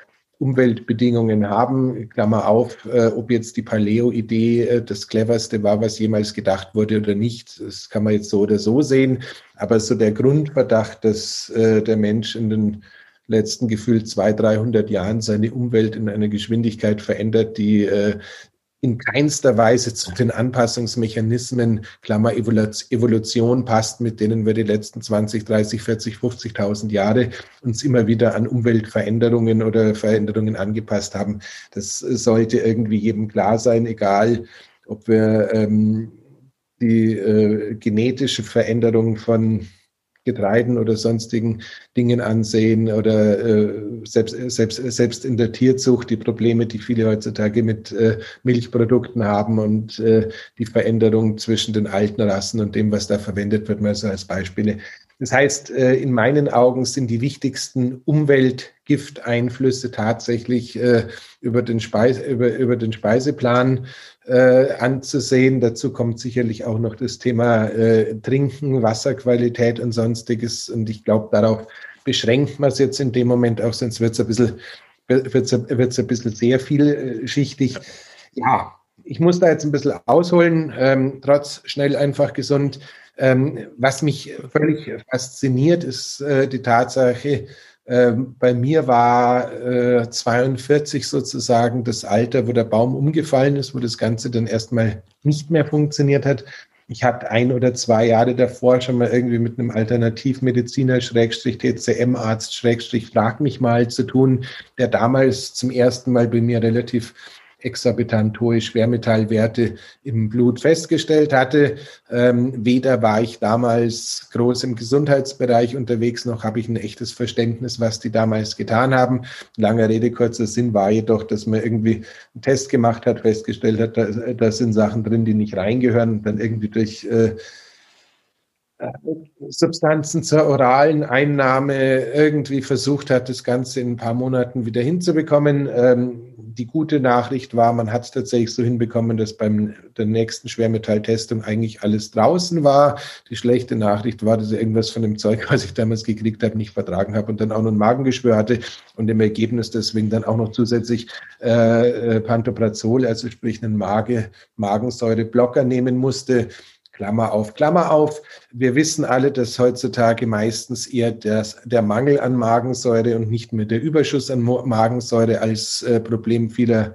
Umweltbedingungen haben. Klammer auf, äh, ob jetzt die Paleo-Idee äh, das cleverste war, was jemals gedacht wurde oder nicht. Das kann man jetzt so oder so sehen. Aber so der Grundverdacht, dass äh, der Mensch in den letzten gefühlt 200, 300 Jahren seine Umwelt in einer Geschwindigkeit verändert, die äh, in keinster Weise zu den Anpassungsmechanismen, Klammer Evolution passt, mit denen wir die letzten 20, 30, 40, 50.000 Jahre uns immer wieder an Umweltveränderungen oder Veränderungen angepasst haben. Das sollte irgendwie jedem klar sein, egal ob wir ähm, die äh, genetische Veränderung von Getreiden oder sonstigen Dingen ansehen oder äh, selbst, selbst, selbst in der Tierzucht die Probleme, die viele heutzutage mit äh, Milchprodukten haben und äh, die Veränderung zwischen den alten Rassen und dem, was da verwendet wird, mal so als Beispiele. Das heißt, äh, in meinen Augen sind die wichtigsten Umweltgifteinflüsse tatsächlich äh, über den, Speise, über, über den Speiseplan äh, anzusehen. Dazu kommt sicherlich auch noch das Thema Trinken, Wasserqualität und sonstiges. Und ich glaube, darauf beschränkt man es jetzt in dem Moment auch, sonst wird es ein bisschen, wird's, wird's ein bisschen sehr vielschichtig. Ja, ich muss da jetzt ein bisschen ausholen, ähm, trotz schnell einfach gesund. Ähm, was mich völlig fasziniert, ist äh, die Tatsache, äh, bei mir war äh, 42 sozusagen das Alter, wo der Baum umgefallen ist, wo das Ganze dann erstmal nicht mehr funktioniert hat. Ich hatte ein oder zwei Jahre davor schon mal irgendwie mit einem Alternativmediziner, Schrägstrich TCM-Arzt, Schrägstrich Frag mich mal zu tun, der damals zum ersten Mal bei mir relativ exorbitant hohe Schwermetallwerte im Blut festgestellt hatte. Ähm, weder war ich damals groß im Gesundheitsbereich unterwegs, noch habe ich ein echtes Verständnis, was die damals getan haben. Lange Rede, kurzer Sinn war jedoch, dass man irgendwie einen Test gemacht hat, festgestellt hat, da, da sind Sachen drin, die nicht reingehören und dann irgendwie durch äh, Substanzen zur oralen Einnahme irgendwie versucht hat, das Ganze in ein paar Monaten wieder hinzubekommen. Ähm, die gute Nachricht war, man hat es tatsächlich so hinbekommen, dass beim der nächsten Schwermetalltestung eigentlich alles draußen war. Die schlechte Nachricht war, dass ich irgendwas von dem Zeug, was ich damals gekriegt habe, nicht vertragen habe und dann auch noch ein Magengeschwür hatte und im Ergebnis deswegen dann auch noch zusätzlich äh, äh Pantoprazol, also sprich einen Mage, Magensäureblocker nehmen musste Klammer auf, Klammer auf. Wir wissen alle, dass heutzutage meistens eher das, der Mangel an Magensäure und nicht mehr der Überschuss an Magensäure als äh, Problem vieler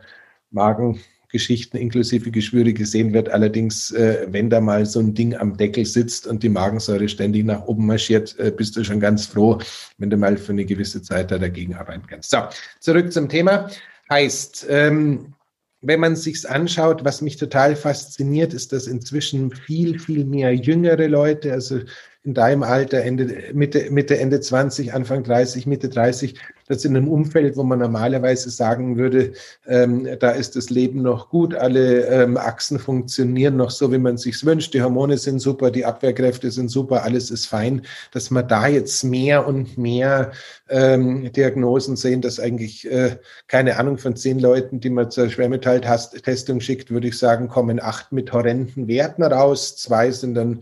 Magengeschichten inklusive Geschwüre gesehen wird. Allerdings, äh, wenn da mal so ein Ding am Deckel sitzt und die Magensäure ständig nach oben marschiert, äh, bist du schon ganz froh, wenn du mal für eine gewisse Zeit da dagegen arbeiten kannst. So, zurück zum Thema. Heißt, ähm, wenn man sich's anschaut, was mich total fasziniert, ist, dass inzwischen viel, viel mehr jüngere Leute, also in deinem Alter, Ende, Mitte, Mitte, Ende 20, Anfang 30, Mitte 30, das in einem Umfeld, wo man normalerweise sagen würde, ähm, da ist das Leben noch gut, alle ähm, Achsen funktionieren noch so, wie man sich's wünscht, die Hormone sind super, die Abwehrkräfte sind super, alles ist fein, dass man da jetzt mehr und mehr ähm, Diagnosen sehen, dass eigentlich, äh, keine Ahnung, von zehn Leuten, die man zur Schwermetalltestung schickt, würde ich sagen, kommen acht mit horrenden Werten raus, zwei sind dann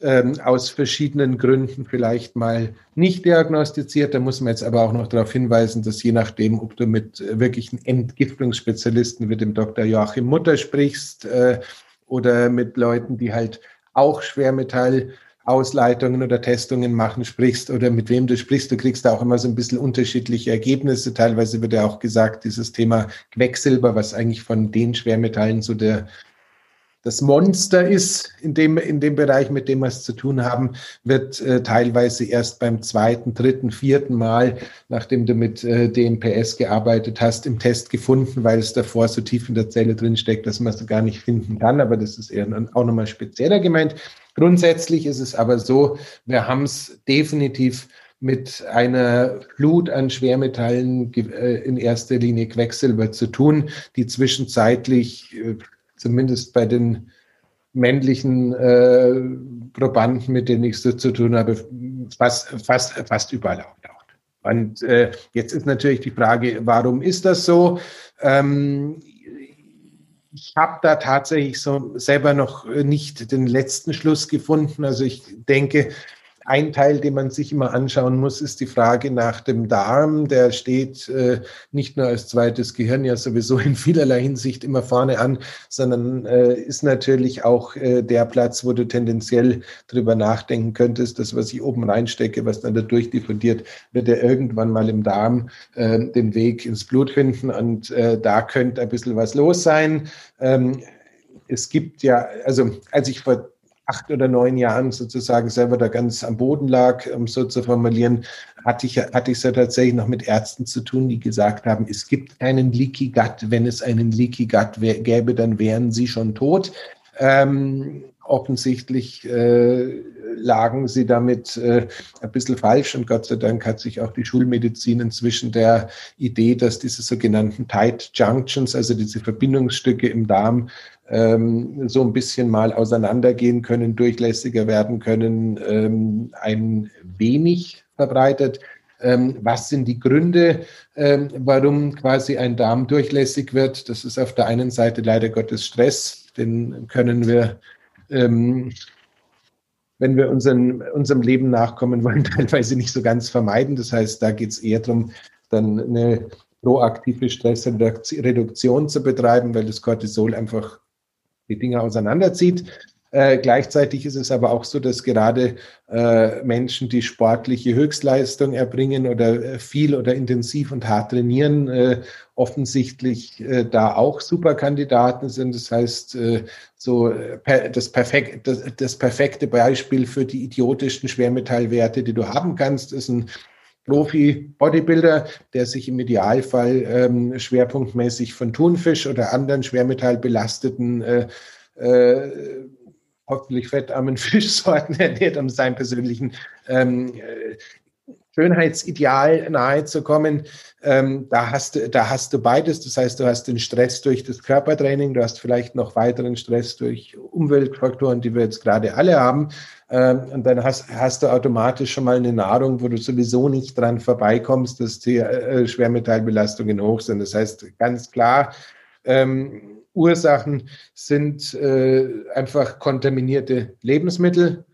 ähm, aus verschiedenen Gründen vielleicht mal nicht diagnostiziert. Da muss man jetzt aber auch noch darauf hinweisen, dass je nachdem, ob du mit wirklichen Entgiftungsspezialisten wie dem Dr. Joachim Mutter sprichst äh, oder mit Leuten, die halt auch Schwermetall Ausleitungen oder Testungen machen sprichst oder mit wem du sprichst, du kriegst da auch immer so ein bisschen unterschiedliche Ergebnisse. Teilweise wird ja auch gesagt, dieses Thema Quecksilber, was eigentlich von den Schwermetallen so der das Monster ist in dem, in dem Bereich, mit dem wir es zu tun haben, wird äh, teilweise erst beim zweiten, dritten, vierten Mal, nachdem du mit äh, DMPS gearbeitet hast, im Test gefunden, weil es davor so tief in der Zelle drin steckt, dass man es gar nicht finden kann. Aber das ist eher auch nochmal spezieller gemeint. Grundsätzlich ist es aber so, wir haben es definitiv mit einer Flut an Schwermetallen äh, in erster Linie Quecksilber zu tun, die zwischenzeitlich äh, zumindest bei den männlichen äh, Probanden, mit denen ich so zu tun habe, fast, fast, fast überall auftaucht. Und äh, jetzt ist natürlich die Frage, warum ist das so? Ähm, ich habe da tatsächlich so selber noch nicht den letzten Schluss gefunden. Also ich denke, ein Teil, den man sich immer anschauen muss, ist die Frage nach dem Darm. Der steht äh, nicht nur als zweites Gehirn ja sowieso in vielerlei Hinsicht immer vorne an, sondern äh, ist natürlich auch äh, der Platz, wo du tendenziell drüber nachdenken könntest, das, was ich oben reinstecke, was dann da durchdiffundiert, wird ja irgendwann mal im Darm äh, den Weg ins Blut finden und äh, da könnte ein bisschen was los sein. Ähm, es gibt ja, also als ich vor acht oder neun Jahren sozusagen selber da ganz am Boden lag, um so zu formulieren, hatte ich, hatte ich es ja tatsächlich noch mit Ärzten zu tun, die gesagt haben, es gibt keinen Leaky Gut. Wenn es einen Leaky Gut gäbe, dann wären sie schon tot. Ähm, offensichtlich äh, lagen sie damit äh, ein bisschen falsch und Gott sei Dank hat sich auch die Schulmedizin inzwischen der Idee, dass diese sogenannten Tight Junctions, also diese Verbindungsstücke im Darm, ähm, so ein bisschen mal auseinandergehen können, durchlässiger werden können, ähm, ein wenig verbreitet. Ähm, was sind die Gründe, ähm, warum quasi ein Darm durchlässig wird? Das ist auf der einen Seite leider Gottes Stress, den können wir ähm, wenn wir unseren, unserem Leben nachkommen wollen, teilweise nicht so ganz vermeiden. Das heißt, da geht es eher darum, dann eine proaktive Stressreduktion zu betreiben, weil das Cortisol einfach die Dinge auseinanderzieht. Äh, gleichzeitig ist es aber auch so, dass gerade äh, Menschen, die sportliche Höchstleistung erbringen oder äh, viel oder intensiv und hart trainieren, äh, offensichtlich äh, da auch Superkandidaten sind. Das heißt, äh, so per, das, perfekt, das, das perfekte Beispiel für die idiotischen Schwermetallwerte, die du haben kannst, ist ein Profi-Bodybuilder, der sich im Idealfall ähm, schwerpunktmäßig von Thunfisch oder anderen schwermetallbelasteten äh, äh, hoffentlich fettarmen Fischsorten ernährt, um seinem persönlichen ähm, äh, Schönheitsideal nahe zu kommen. Ähm, da, hast du, da hast du beides. Das heißt, du hast den Stress durch das Körpertraining, du hast vielleicht noch weiteren Stress durch Umweltfaktoren, die wir jetzt gerade alle haben. Ähm, und dann hast, hast du automatisch schon mal eine Nahrung, wo du sowieso nicht dran vorbeikommst, dass die äh, Schwermetallbelastungen hoch sind. Das heißt, ganz klar, ähm, Ursachen sind äh, einfach kontaminierte Lebensmittel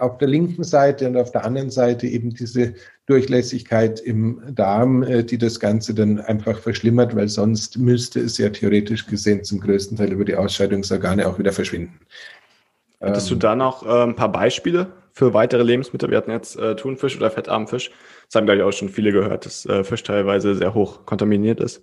auf der linken Seite und auf der anderen Seite eben diese Durchlässigkeit im Darm, äh, die das Ganze dann einfach verschlimmert, weil sonst müsste es ja theoretisch gesehen zum größten Teil über die Ausscheidungsorgane auch wieder verschwinden. Hättest du ähm, da noch äh, ein paar Beispiele für weitere Lebensmittel? Wir hatten jetzt äh, Thunfisch oder fettarmen Fisch. Das haben, glaube ich, auch schon viele gehört, dass äh, Fisch teilweise sehr hoch kontaminiert ist.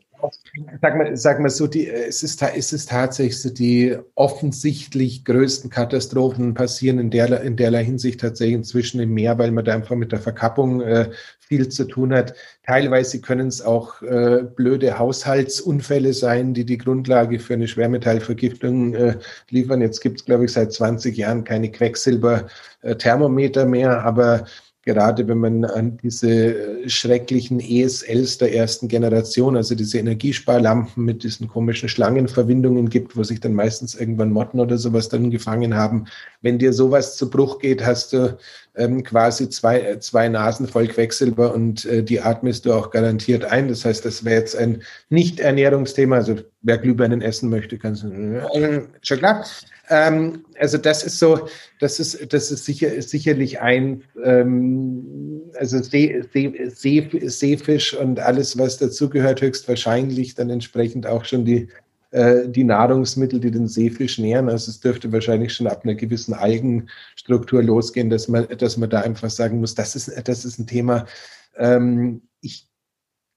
Sag mal, sag mal so, die, es, ist, es ist tatsächlich so, die offensichtlich größten Katastrophen passieren in, der, in derlei Hinsicht tatsächlich inzwischen im Meer, weil man da einfach mit der Verkappung äh, viel zu tun hat. Teilweise können es auch äh, blöde Haushaltsunfälle sein, die die Grundlage für eine Schwermetallvergiftung äh, liefern. Jetzt gibt es, glaube ich, seit 20 Jahren keine Quecksilber-Thermometer mehr, aber gerade wenn man an diese schrecklichen ESLs der ersten Generation, also diese Energiesparlampen mit diesen komischen Schlangenverbindungen gibt, wo sich dann meistens irgendwann Motten oder sowas dann gefangen haben. Wenn dir sowas zu Bruch geht, hast du ähm, quasi zwei, zwei Nasen voll Quecksilber und äh, die atmest du auch garantiert ein. Das heißt, das wäre jetzt ein Nicht-Ernährungsthema. Also wer Glühbirnen essen möchte, kann es äh, schon klar. Ähm, also das ist so, das ist, das ist sicher, sicherlich ein, ähm, also See, See, See, Seefisch und alles, was dazugehört, höchstwahrscheinlich dann entsprechend auch schon die, äh, die Nahrungsmittel, die den Seefisch nähren. Also es dürfte wahrscheinlich schon ab einer gewissen Algenstruktur losgehen, dass man, dass man da einfach sagen muss, das ist, das ist ein Thema. Ähm, ich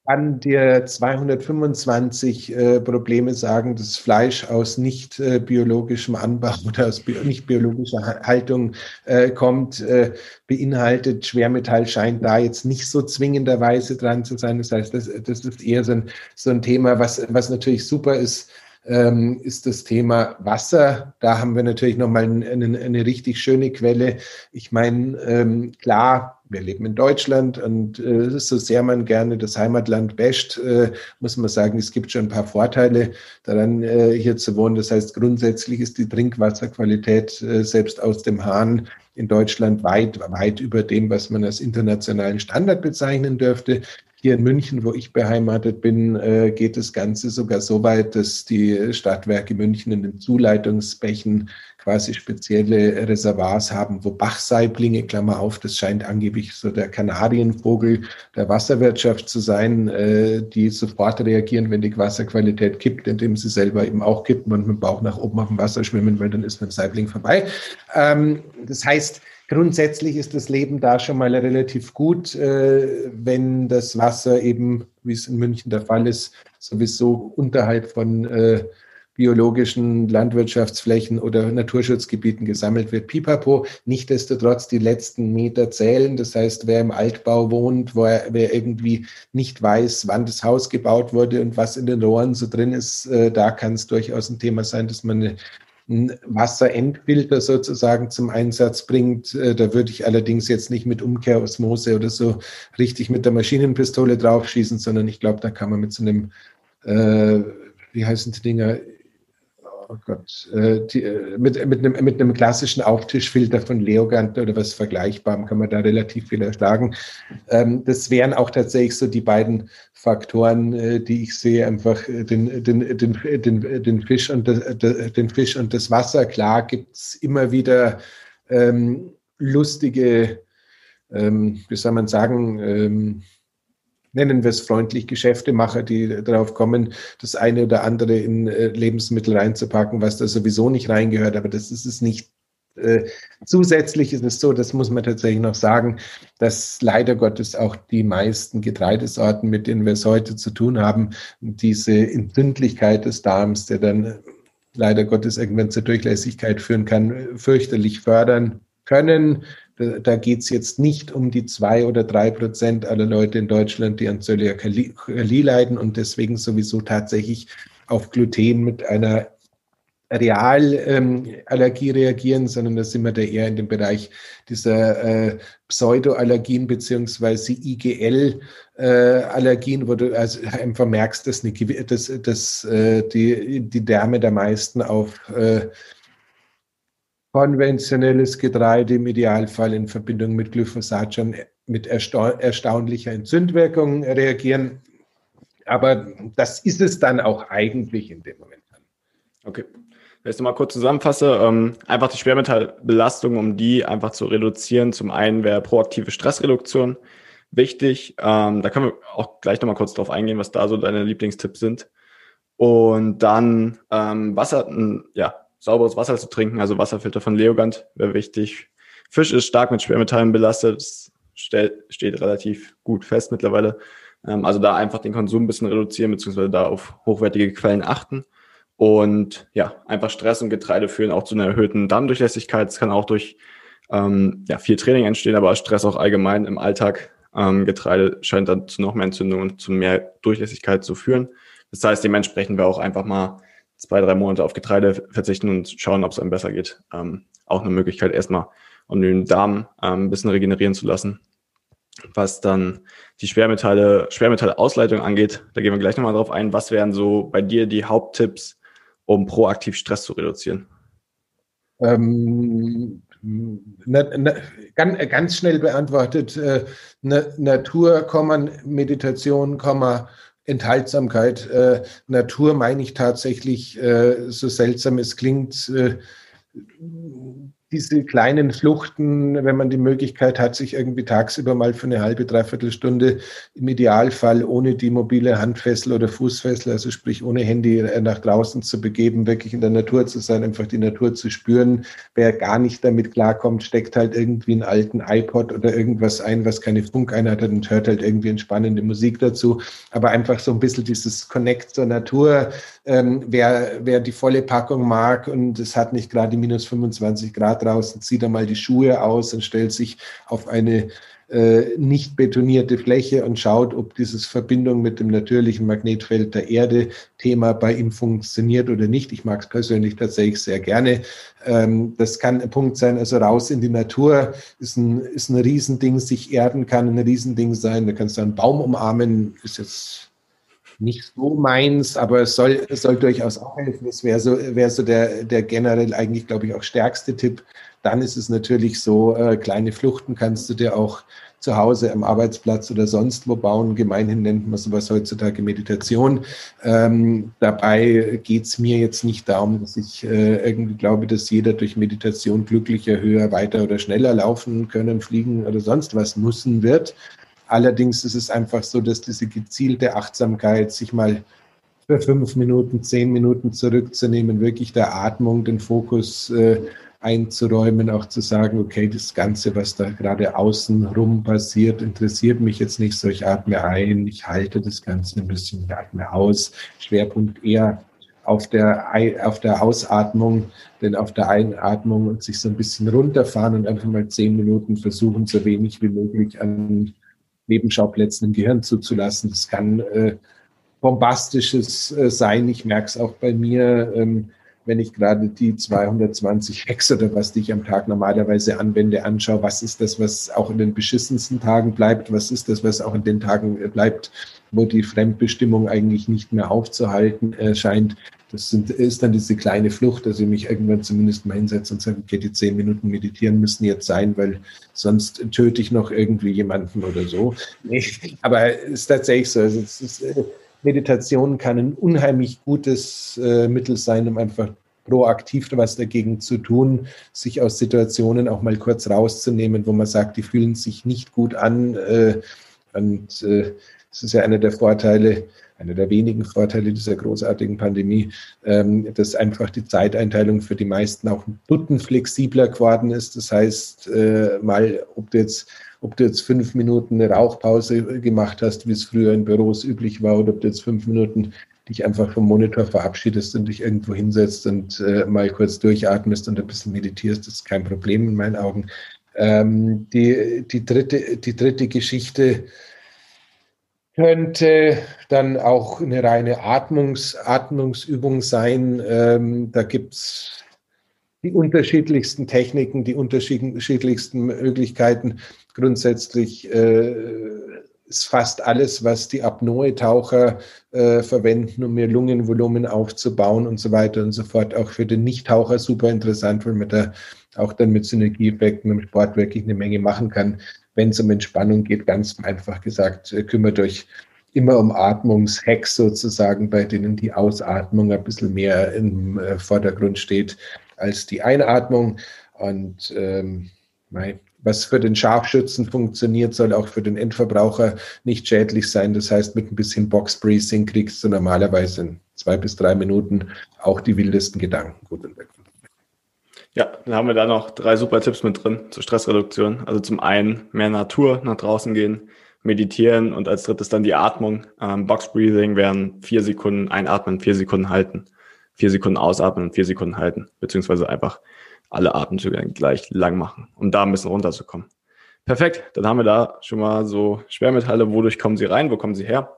kann dir 225 äh, Probleme sagen, dass Fleisch aus nicht äh, biologischem Anbau oder aus bi nicht biologischer Haltung äh, kommt, äh, beinhaltet. Schwermetall scheint da jetzt nicht so zwingenderweise dran zu sein. Das heißt, das, das ist eher so ein, so ein Thema, was, was natürlich super ist, ähm, ist das Thema Wasser. Da haben wir natürlich nochmal eine, eine richtig schöne Quelle. Ich meine, ähm, klar, wir leben in Deutschland und äh, so sehr man gerne das Heimatland wäscht, äh, muss man sagen, es gibt schon ein paar Vorteile daran, äh, hier zu wohnen. Das heißt, grundsätzlich ist die Trinkwasserqualität äh, selbst aus dem Hahn in Deutschland weit, weit über dem, was man als internationalen Standard bezeichnen dürfte. Hier in München, wo ich beheimatet bin, äh, geht das Ganze sogar so weit, dass die Stadtwerke München in den Zuleitungsbächen quasi spezielle Reservoirs haben, wo Bachsaiblinge, Klammer auf, das scheint angeblich so der Kanarienvogel der Wasserwirtschaft zu sein, äh, die sofort reagieren, wenn die Wasserqualität kippt, indem sie selber eben auch kippen und mit dem Bauch nach oben auf dem Wasser schwimmen, weil dann ist mit dem Saibling vorbei. Ähm, das heißt, grundsätzlich ist das Leben da schon mal relativ gut, äh, wenn das Wasser eben, wie es in München der Fall ist, sowieso unterhalb von äh, biologischen Landwirtschaftsflächen oder Naturschutzgebieten gesammelt wird. Pipapo, nichtdestotrotz die letzten Meter zählen. Das heißt, wer im Altbau wohnt, wo er, wer irgendwie nicht weiß, wann das Haus gebaut wurde und was in den Rohren so drin ist, äh, da kann es durchaus ein Thema sein, dass man eine ein Wasserendfilter sozusagen zum Einsatz bringt. Äh, da würde ich allerdings jetzt nicht mit Umkehrosmose oder so richtig mit der Maschinenpistole draufschießen, sondern ich glaube, da kann man mit so einem, äh, wie heißen die Dinger, oh Gott, äh, die, äh, mit, mit, einem, mit einem klassischen Auftischfilter von Leogant oder was Vergleichbarem kann man da relativ viel erschlagen. Ähm, das wären auch tatsächlich so die beiden Faktoren, äh, die ich sehe, einfach den, den, den, den, den, Fisch, und das, den Fisch und das Wasser. Klar gibt es immer wieder ähm, lustige, ähm, wie soll man sagen, ähm, nennen wir es freundlich, Geschäftemacher, die darauf kommen, das eine oder andere in äh, Lebensmittel reinzupacken, was da sowieso nicht reingehört. Aber das ist es nicht Äh, zusätzlich ist es so, das muss man tatsächlich noch sagen, dass leider Gottes auch die meisten Getreidesorten, mit denen wir es heute zu tun haben, diese Entzündlichkeit des Darms, der dann leider Gottes irgendwann zur Durchlässigkeit führen kann, fürchterlich fördern können. Da, geht es jetzt nicht um die zwei oder drei Prozent aller Leute in Deutschland, die an Zöliakie leiden und deswegen sowieso tatsächlich auf Gluten mit einer Realallergie ähm, reagieren, sondern da sind wir da eher in dem Bereich dieser äh, Pseudoallergien beziehungsweise IGL-Allergien, äh, wo du also einfach merkst, dass, eine, dass, dass äh, die, die Därme der meisten auf äh, konventionelles Getreide im Idealfall in Verbindung mit Glyphosat schon mit ersta erstaunlicher Entzündwirkung reagieren. Aber das ist es dann auch eigentlich in dem Moment. Okay. Wenn ich nochmal kurz zusammenfasse, ähm, einfach die Schwermetallbelastung, um die einfach zu reduzieren. Zum einen wäre proaktive Stressreduktion wichtig. Ähm, da können wir auch gleich nochmal kurz drauf eingehen, was da so deine Lieblingstipps sind. Und dann ähm, Wasser, ja, sauberes Wasser zu trinken, also Wasserfilter von Leogant wäre wichtig. Fisch ist stark mit Schwermetallen belastet, das steht, relativ gut fest mittlerweile. Ähm, also da einfach den Konsum ein bisschen reduzieren, beziehungsweise da auf hochwertige Quellen achten. Und ja, einfach Stress und Getreide führen auch zu einer erhöhten Darmdurchlässigkeit. Es kann auch durch ähm, ja, viel Training entstehen, aber Stress auch allgemein im Alltag. Ähm, Getreide scheint dann zu noch mehr Entzündungen und zu mehr Durchlässigkeit zu führen. Das heißt, dementsprechend wir auch einfach mal zwei, drei Monate auf Getreide verzichten und schauen, ob es einem besser geht. Ähm, auch eine Möglichkeit, erstmal um den Darm ähm, ein bisschen regenerieren zu lassen. Was dann die Schwermetalle, Schwermetallausleitung angeht, da gehen wir gleich nochmal drauf ein. Was wären so bei dir die Haupttipps, um proaktiv Stress zu reduzieren? Ähm, na, na, ganz, ganz, schnell beantwortet, äh, na, Natur, Meditation, Enthaltsamkeit. Äh, Natur meine ich tatsächlich, äh, so seltsam es klingt, äh, diese kleinen Fluchten, wenn man die Möglichkeit hat, sich irgendwie tagsüber mal für eine halbe, dreiviertel Stunde im Idealfall ohne die mobile Handfessel oder Fußfessel, also sprich ohne Handy äh, nach draußen zu begeben, wirklich in der Natur zu sein, einfach die Natur zu spüren. Wer gar nicht damit klarkommt, steckt halt irgendwie einen alten iPod oder irgendwas ein, was keine Funkeinheit hat und hört halt irgendwie entspannende Musik dazu. Aber einfach so ein bisschen dieses Connect zur Natur, ähm, wer, wer die volle Packung mag und es hat nicht gerade minus 25 Grad draußen, zieht er mal die Schuhe aus und stellt sich auf eine äh, nicht betonierte Fläche und schaut, ob dieses Verbindung mit dem natürlichen Magnetfeld der Erde Thema bei ihm funktioniert oder nicht. Ich mag es persönlich tatsächlich sehr gerne. Ähm, das kann ein Punkt sein, also raus in die Natur ist ein, ist ein Riesending, sich erden kann ein Riesending sein. Da kannst du einen Baum umarmen, ist jetzt nicht so meins, aber es soll, es soll durchaus auch helfen. Das wäre so, wäre so der, der generell eigentlich, glaube ich, auch stärkste Tipp. Dann ist es natürlich so, äh, kleine Fluchten kannst du dir auch zu Hause am Arbeitsplatz oder sonst wo bauen. Gemeinhin nennt man sowas heutzutage Meditation. Ähm, dabei geht es mir jetzt nicht darum, dass ich äh, irgendwie glaube, dass jeder durch Meditation glücklicher, höher, weiter oder schneller laufen können, fliegen oder sonst was müssen wird, Allerdings ist es einfach so, dass diese gezielte Achtsamkeit, sich mal für fünf Minuten, zehn Minuten zurückzunehmen, wirklich der Atmung den Fokus äh, einzuräumen, auch zu sagen, okay, das Ganze, was da gerade außen rum passiert, interessiert mich jetzt nicht so. Ich atme ein, ich halte das Ganze ein bisschen, ich atme aus. Schwerpunkt eher auf der, auf der Ausatmung, denn auf der Einatmung und sich so ein bisschen runterfahren und einfach mal zehn Minuten versuchen, so wenig wie möglich an Nebenschauplätzen im Gehirn zuzulassen. Das kann äh, bombastisches äh, sein. Ich merke es auch bei mir, ähm, wenn ich gerade die 220 Hacks oder was, die ich am Tag normalerweise anwende, anschaue. Was ist das, was auch in den beschissensten Tagen bleibt? Was ist das, was auch in den Tagen äh, bleibt, wo die Fremdbestimmung eigentlich nicht mehr aufzuhalten äh, scheint? Das sind, ist dann diese kleine Flucht, dass ich mich irgendwann zumindest mal hinsetze und sage, okay, die zehn Minuten meditieren müssen jetzt sein, weil sonst töte ich noch irgendwie jemanden oder so. Aber es ist tatsächlich so. Also ist, äh, Meditation kann ein unheimlich gutes äh, Mittel sein, um einfach proaktiv was dagegen zu tun, sich aus Situationen auch mal kurz rauszunehmen, wo man sagt, die fühlen sich nicht gut an. Äh, und äh, Das ist ja einer der Vorteile, einer der wenigen Vorteile dieser großartigen Pandemie, ähm, dass einfach die Zeiteinteilung für die meisten auch ein Dutten flexibler geworden ist. Das heißt, äh, mal, ob du jetzt ob du jetzt fünf Minuten eine Rauchpause gemacht hast, wie es früher in Büros üblich war, oder ob du jetzt fünf Minuten dich einfach vom Monitor verabschiedest und dich irgendwo hinsetzt und äh, mal kurz durchatmest und ein bisschen meditierst, ist kein Problem in meinen Augen. Ähm, die, die, dritte, die dritte Geschichte könnte dann auch eine reine Atmungs, Atmungsübung sein. Ähm, da gibt es die unterschiedlichsten Techniken, die unterschiedlichsten Möglichkeiten. Grundsätzlich äh, ist fast alles, was die Apnoe-Taucher äh, verwenden, um ihr Lungenvolumen aufzubauen und so weiter und so fort, auch für den Nichttaucher super interessant, weil man da auch dann mit Synergieeffekten im Sport wirklich eine Menge machen kann. Wenn es um Entspannung geht, ganz einfach gesagt, äh, kümmert euch immer um Atmungshacks sozusagen, bei denen die Ausatmung ein bisschen mehr im äh, Vordergrund steht als die Einatmung. Und ähm, was für den Scharfschützen funktioniert, soll auch für den Endverbraucher nicht schädlich sein. Das heißt, mit ein bisschen Box-Breathing kriegst du normalerweise in zwei bis drei Minuten auch die wildesten Gedanken gut und weg. Ja, dann haben wir da noch drei super Tipps mit drin zur Stressreduktion. Also zum einen mehr Natur, nach draußen gehen, meditieren und als drittes dann die Atmung. Ähm, Box Breathing wären vier Sekunden einatmen, vier Sekunden halten, vier Sekunden ausatmen und vier Sekunden halten, beziehungsweise einfach alle Atemzüge gleich lang machen, um da ein bisschen runterzukommen. Perfekt, dann haben wir da schon mal so Schwermetalle, wodurch kommen sie rein, wo kommen sie her?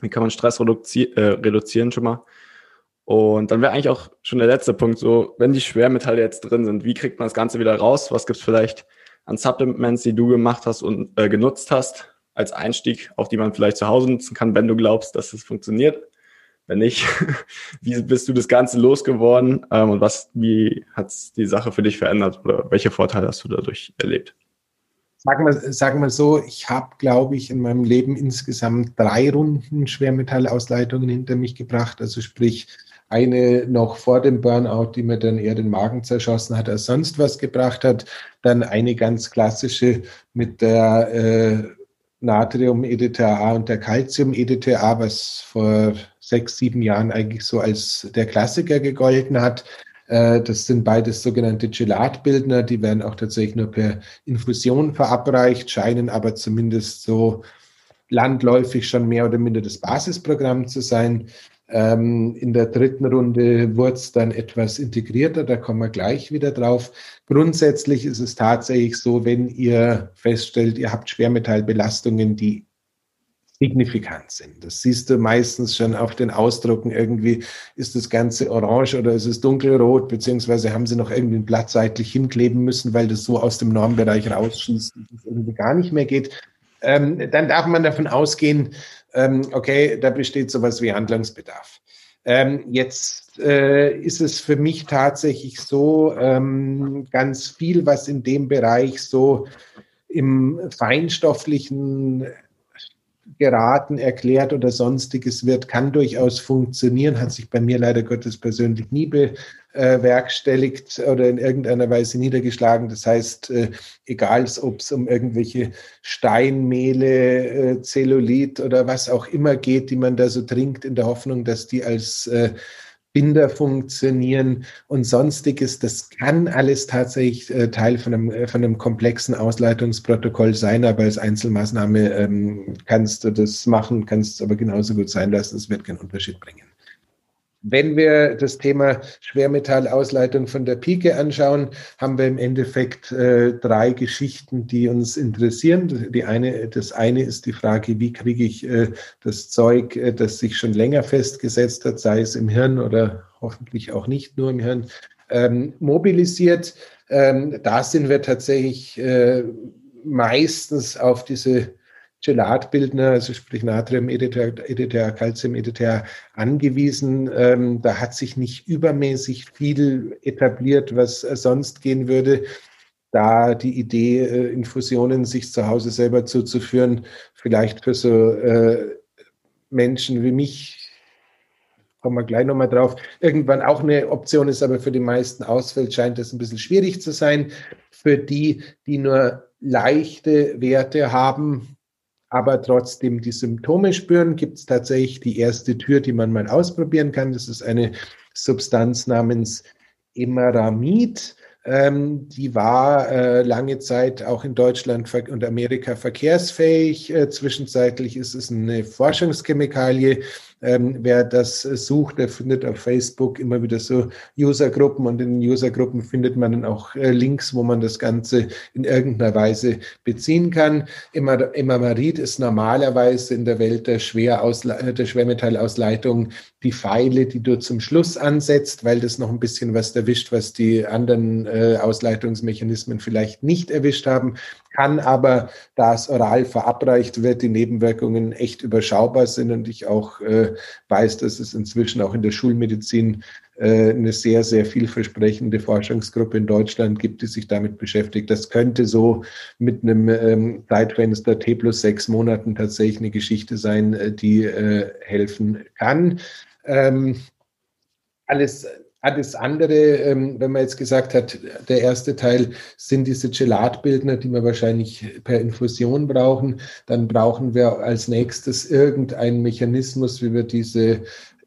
Wie kann man Stress reduzi äh, reduzieren schon mal? Und dann wäre eigentlich auch schon der letzte Punkt so, wenn die Schwermetalle jetzt drin sind, wie kriegt man das Ganze wieder raus? Was gibt es vielleicht an Supplements, die du gemacht hast und äh, genutzt hast als Einstieg, auch die man vielleicht zu Hause nutzen kann, wenn du glaubst, dass es funktioniert? Wenn nicht, wie bist du das Ganze losgeworden ähm, und was, wie hat die Sache für dich verändert oder welche Vorteile hast du dadurch erlebt? Sagen wir, sagen wir so, ich habe, glaube ich, in meinem Leben insgesamt drei Runden Schwermetallausleitungen hinter mich gebracht. Also sprich, eine noch vor dem Burnout, die mir dann eher den Magen zerschossen hat, als sonst was gebracht hat. Dann eine ganz klassische mit der äh, Natrium-EDTA und der Calcium-EDTA, was vor sechs, sieben Jahren eigentlich so als der Klassiker gegolten hat. Äh, das sind beides sogenannte Gelatbildner, die werden auch tatsächlich nur per Infusion verabreicht, scheinen aber zumindest so landläufig schon mehr oder minder das Basisprogramm zu sein. Ähm, in der dritten Runde wurde es dann etwas integrierter, da kommen wir gleich wieder drauf. Grundsätzlich ist es tatsächlich so, wenn ihr feststellt, ihr habt Schwermetallbelastungen, die signifikant sind. Das siehst du meistens schon auf den Ausdrucken. Irgendwie ist das Ganze orange oder ist es dunkelrot, beziehungsweise haben sie noch irgendwie ein Blatt seitlich hinkleben müssen, weil das so aus dem Normbereich rausschießt, dass es irgendwie gar nicht mehr geht. Ähm, dann darf man davon ausgehen, ähm, okay, da besteht sowas wie Handlungsbedarf. Ähm, jetzt äh, ist es für mich tatsächlich so, ähm, ganz viel, was in dem Bereich so im feinstofflichen geraten, erklärt oder sonstiges wird, kann durchaus funktionieren, hat sich bei mir leider Gottes persönlich nie bewerkstelligt oder in irgendeiner Weise niedergeschlagen. Das heißt, äh, egal ob es um irgendwelche Steinmehle, äh, Zellulit oder was auch immer geht, die man da so trinkt, in der Hoffnung, dass die als äh, Binder funktionieren und sonstiges. Das kann alles tatsächlich äh, Teil von einem, äh, von einem komplexen Ausleitungsprotokoll sein, aber als Einzelmaßnahme ähm, kannst du das machen, kannst es aber genauso gut sein lassen. Es wird keinen Unterschied bringen. Wenn wir das Thema Schwermetallausleitung von der Pike anschauen, haben wir im Endeffekt äh, drei Geschichten, die uns interessieren. Die eine, das eine ist die Frage, wie kriege ich äh, das Zeug, äh, das sich schon länger festgesetzt hat, sei es im Hirn oder hoffentlich auch nicht nur im Hirn, ähm, mobilisiert. Ähm, da sind wir tatsächlich äh, meistens auf diese Gelatbildner, also sprich Natrium, EDTA, Calcium, EDTA angewiesen. Ähm, da hat sich nicht übermäßig viel etabliert, was äh, sonst gehen würde. Da die Idee, äh, Infusionen sich zu Hause selber zuzuführen, vielleicht für so äh, Menschen wie mich, kommen wir gleich nochmal drauf, irgendwann auch eine Option ist, aber für die meisten ausfällt, scheint das ein bisschen schwierig zu sein. Für die, die nur leichte Werte haben, aber trotzdem die Symptome spüren, gibt es tatsächlich die erste Tür, die man mal ausprobieren kann. Das ist eine Substanz namens Emeramid. Ähm, die war äh, lange Zeit auch in Deutschland und Amerika verkehrsfähig. Äh, zwischenzeitlich ist es eine Forschungschemikalie, ähm, wer das sucht, der findet auf Facebook immer wieder so Usergruppen und in Usergruppen findet man dann auch äh, Links, wo man das Ganze in irgendeiner Weise beziehen kann. Imamarid ist normalerweise in der Welt der, Schwerausle der Schwermetallausleitung die Pfeile, die du zum Schluss ansetzt, weil das noch ein bisschen was erwischt, was die anderen äh, Ausleitungsmechanismen vielleicht nicht erwischt haben kann aber, da es oral verabreicht wird, die Nebenwirkungen echt überschaubar sind und ich auch äh, weiß, dass es inzwischen auch in der Schulmedizin äh, eine sehr, sehr vielversprechende Forschungsgruppe in Deutschland gibt, die sich damit beschäftigt. Das könnte so mit einem ähm, Zeitfenster T plus sechs Monaten tatsächlich eine Geschichte sein, äh, die äh, helfen kann. Ähm, alles alles andere, ähm, wenn man jetzt gesagt hat, der erste Teil sind diese Gelatbildner, die wir wahrscheinlich per Infusion brauchen, dann brauchen wir als nächstes irgendeinen Mechanismus, wie wir diese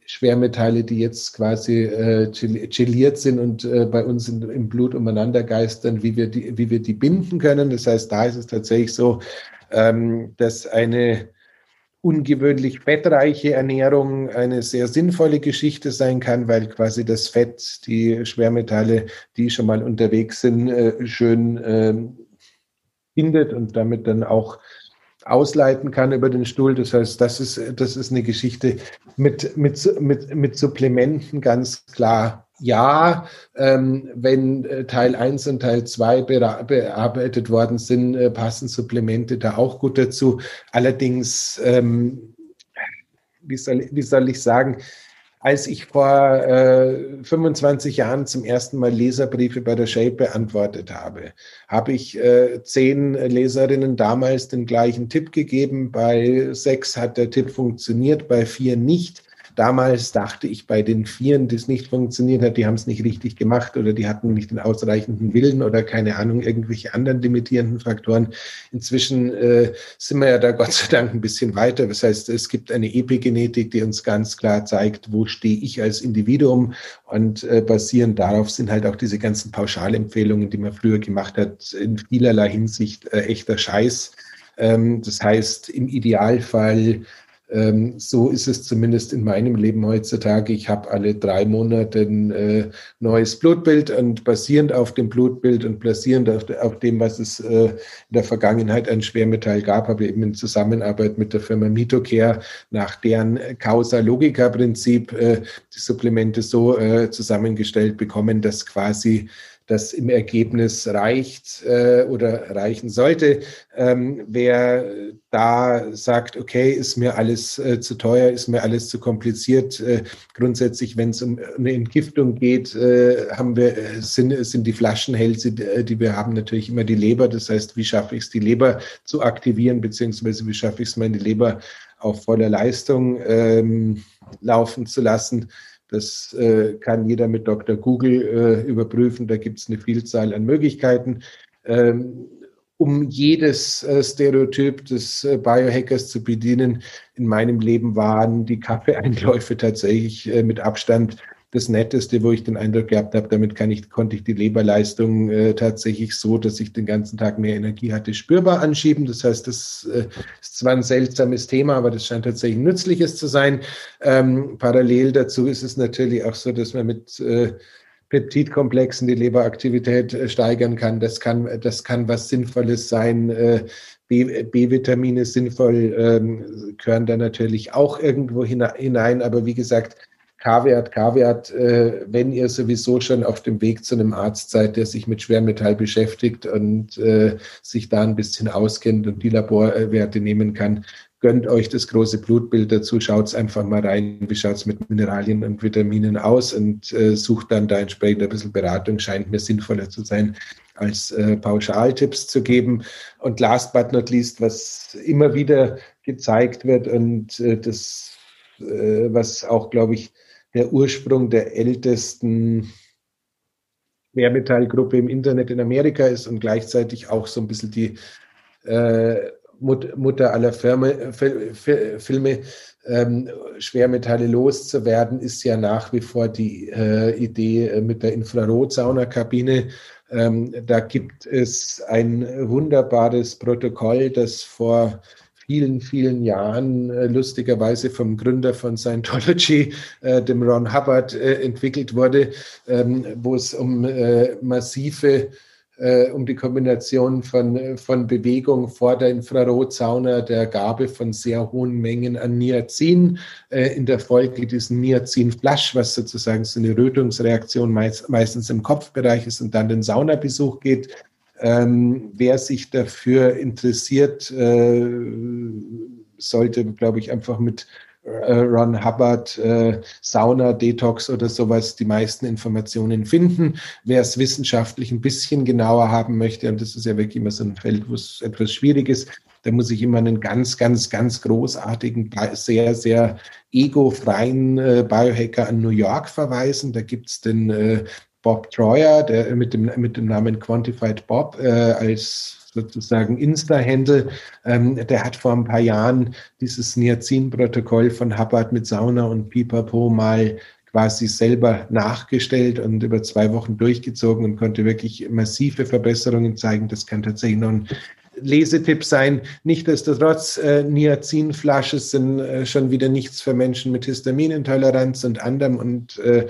Schwermetalle, die jetzt quasi äh, geliert sind und äh, bei uns in, im Blut umeinander geistern, wie wir, die, wie wir die binden können. Das heißt, da ist es tatsächlich so, ähm, dass eine ungewöhnlich fettreiche Ernährung eine sehr sinnvolle Geschichte sein kann, weil quasi das Fett, die Schwermetalle, die schon mal unterwegs sind, äh, schön ähm, bindet und damit dann auch ausleiten kann über den Stuhl. Das heißt, das ist, das ist eine Geschichte mit, mit, mit, mit Supplementen ganz klar ja, ähm, wenn äh, Teil 1 und Teil 2 bearbeitet worden sind, äh, passen Supplemente da auch gut dazu. Allerdings, ähm, wie, soll, wie soll ich sagen, als ich vor äh, 25 Jahren zum ersten Mal Leserbriefe bei der Shape beantwortet habe, habe ich äh, zehn Leserinnen damals den gleichen Tipp gegeben. Bei sechs hat der Tipp funktioniert, bei vier nicht. Damals dachte ich bei den Vieren, das nicht funktioniert hat, die haben es nicht richtig gemacht oder die hatten nicht den ausreichenden Willen oder keine Ahnung, irgendwelche anderen limitierenden Faktoren. Inzwischen äh, sind wir ja da Gott sei Dank ein bisschen weiter. Das heißt, es gibt eine Epigenetik, die uns ganz klar zeigt, wo stehe ich als Individuum und äh, basierend darauf sind halt auch diese ganzen Pauschalempfehlungen, die man früher gemacht hat, in vielerlei Hinsicht äh, echter Scheiß. Ähm, das heißt, im Idealfall ähm, so ist es zumindest in meinem Leben heutzutage. Ich habe alle drei Monate ein äh, neues Blutbild und basierend auf dem Blutbild und basierend auf, auf dem, was es äh, in der Vergangenheit an Schwermetall gab, habe ich eben in Zusammenarbeit mit der Firma Mitocare nach deren Causa-Logica-Prinzip äh, die Supplemente so äh, zusammengestellt bekommen, dass quasi das im Ergebnis reicht äh, oder reichen sollte. Ähm, wer da sagt, okay, ist mir alles äh, zu teuer, ist mir alles zu kompliziert. Äh, grundsätzlich, wenn es um eine Entgiftung geht, äh, haben wir, äh, sind, sind die Flaschenhälse, äh, die wir haben, natürlich immer die Leber. Das heißt, wie schaffe ich es, die Leber zu aktivieren, beziehungsweise wie schaffe ich es, meine Leber auf voller Leistung ähm, laufen zu lassen. Das äh, kann jeder mit Dr. Google äh, überprüfen. Da gibt es eine Vielzahl an Möglichkeiten. Ähm, um jedes äh, Stereotyp des äh, Biohackers zu bedienen, in meinem Leben waren die Kaffeeeinläufe tatsächlich äh, mit Abstand das Netteste, wo ich den Eindruck gehabt habe, damit kann ich, konnte ich die Leberleistung äh, tatsächlich so, dass ich den ganzen Tag mehr Energie hatte, spürbar anschieben. Das heißt, das äh, ist zwar ein seltsames Thema, aber das scheint tatsächlich nützliches zu sein. Ähm, parallel dazu ist es natürlich auch so, dass man mit äh, Peptidkomplexen die Leberaktivität äh, steigern kann. Das kann, das kann was Sinnvolles sein. Äh, B-Vitamine sinnvoll ähm, gehören da natürlich auch irgendwo hinein. Aber wie gesagt, Kaviat, Kaviat, äh, wenn ihr sowieso schon auf dem Weg zu einem Arzt seid, der sich mit Schwermetall beschäftigt und äh, sich da ein bisschen auskennt und die Laborwerte nehmen kann, gönnt euch das große Blutbild dazu, schaut einfach mal rein, wie schaut es mit Mineralien und Vitaminen aus und äh, sucht dann da entsprechend ein bisschen Beratung, scheint mir sinnvoller zu sein, als äh, Pauschaltipps zu geben. Und last but not least, was immer wieder gezeigt wird und äh, das, äh, was auch, glaube ich, der Ursprung der ältesten Schwermetallgruppe im Internet in Amerika ist und gleichzeitig auch so ein bisschen die äh, Mutter aller Firme, Filme, ähm, Schwermetalle loszuwerden, ist ja nach wie vor die äh, Idee äh, mit der Infrarotsaunakabine. Ähm, da gibt es ein wunderbares Protokoll, das vor vielen, vielen Jahren äh, lustigerweise vom Gründer von Scientology, äh, dem Ron Hubbard, äh, entwickelt wurde, ähm, wo es um äh, massive äh, um die Kombination von, von Bewegung vor der Infrarotsauna, der Gabe von sehr hohen Mengen an Niacin, äh, in der Folge diesen Niacin-Flash, was sozusagen so eine Rötungsreaktion meist, meistens im Kopfbereich ist und dann den Saunabesuch geht. Ähm, wer sich dafür interessiert, äh, sollte, glaube ich, einfach mit äh, Ron Hubbard, äh, Sauna, Detox oder sowas die meisten Informationen finden. Wer es wissenschaftlich ein bisschen genauer haben möchte, und das ist ja wirklich immer so ein Feld, wo es etwas schwierig ist, da muss ich immer einen ganz, ganz, ganz großartigen, sehr, sehr egofreien äh, Biohacker an New York verweisen. Da gibt's den äh, Bob Troyer, der mit dem, mit dem Namen Quantified Bob äh, als sozusagen Insta-Handle. Ähm, der hat vor ein paar Jahren dieses Niacin-Protokoll von Hubbard mit Sauna und Pipapo mal quasi selber nachgestellt und über zwei Wochen durchgezogen und konnte wirklich massive Verbesserungen zeigen. Das kann tatsächlich noch ein Lesetipp sein. Nichtsdestotrotz, äh, Niacinflasche sind äh, schon wieder nichts für Menschen mit Histaminintoleranz und anderem und äh,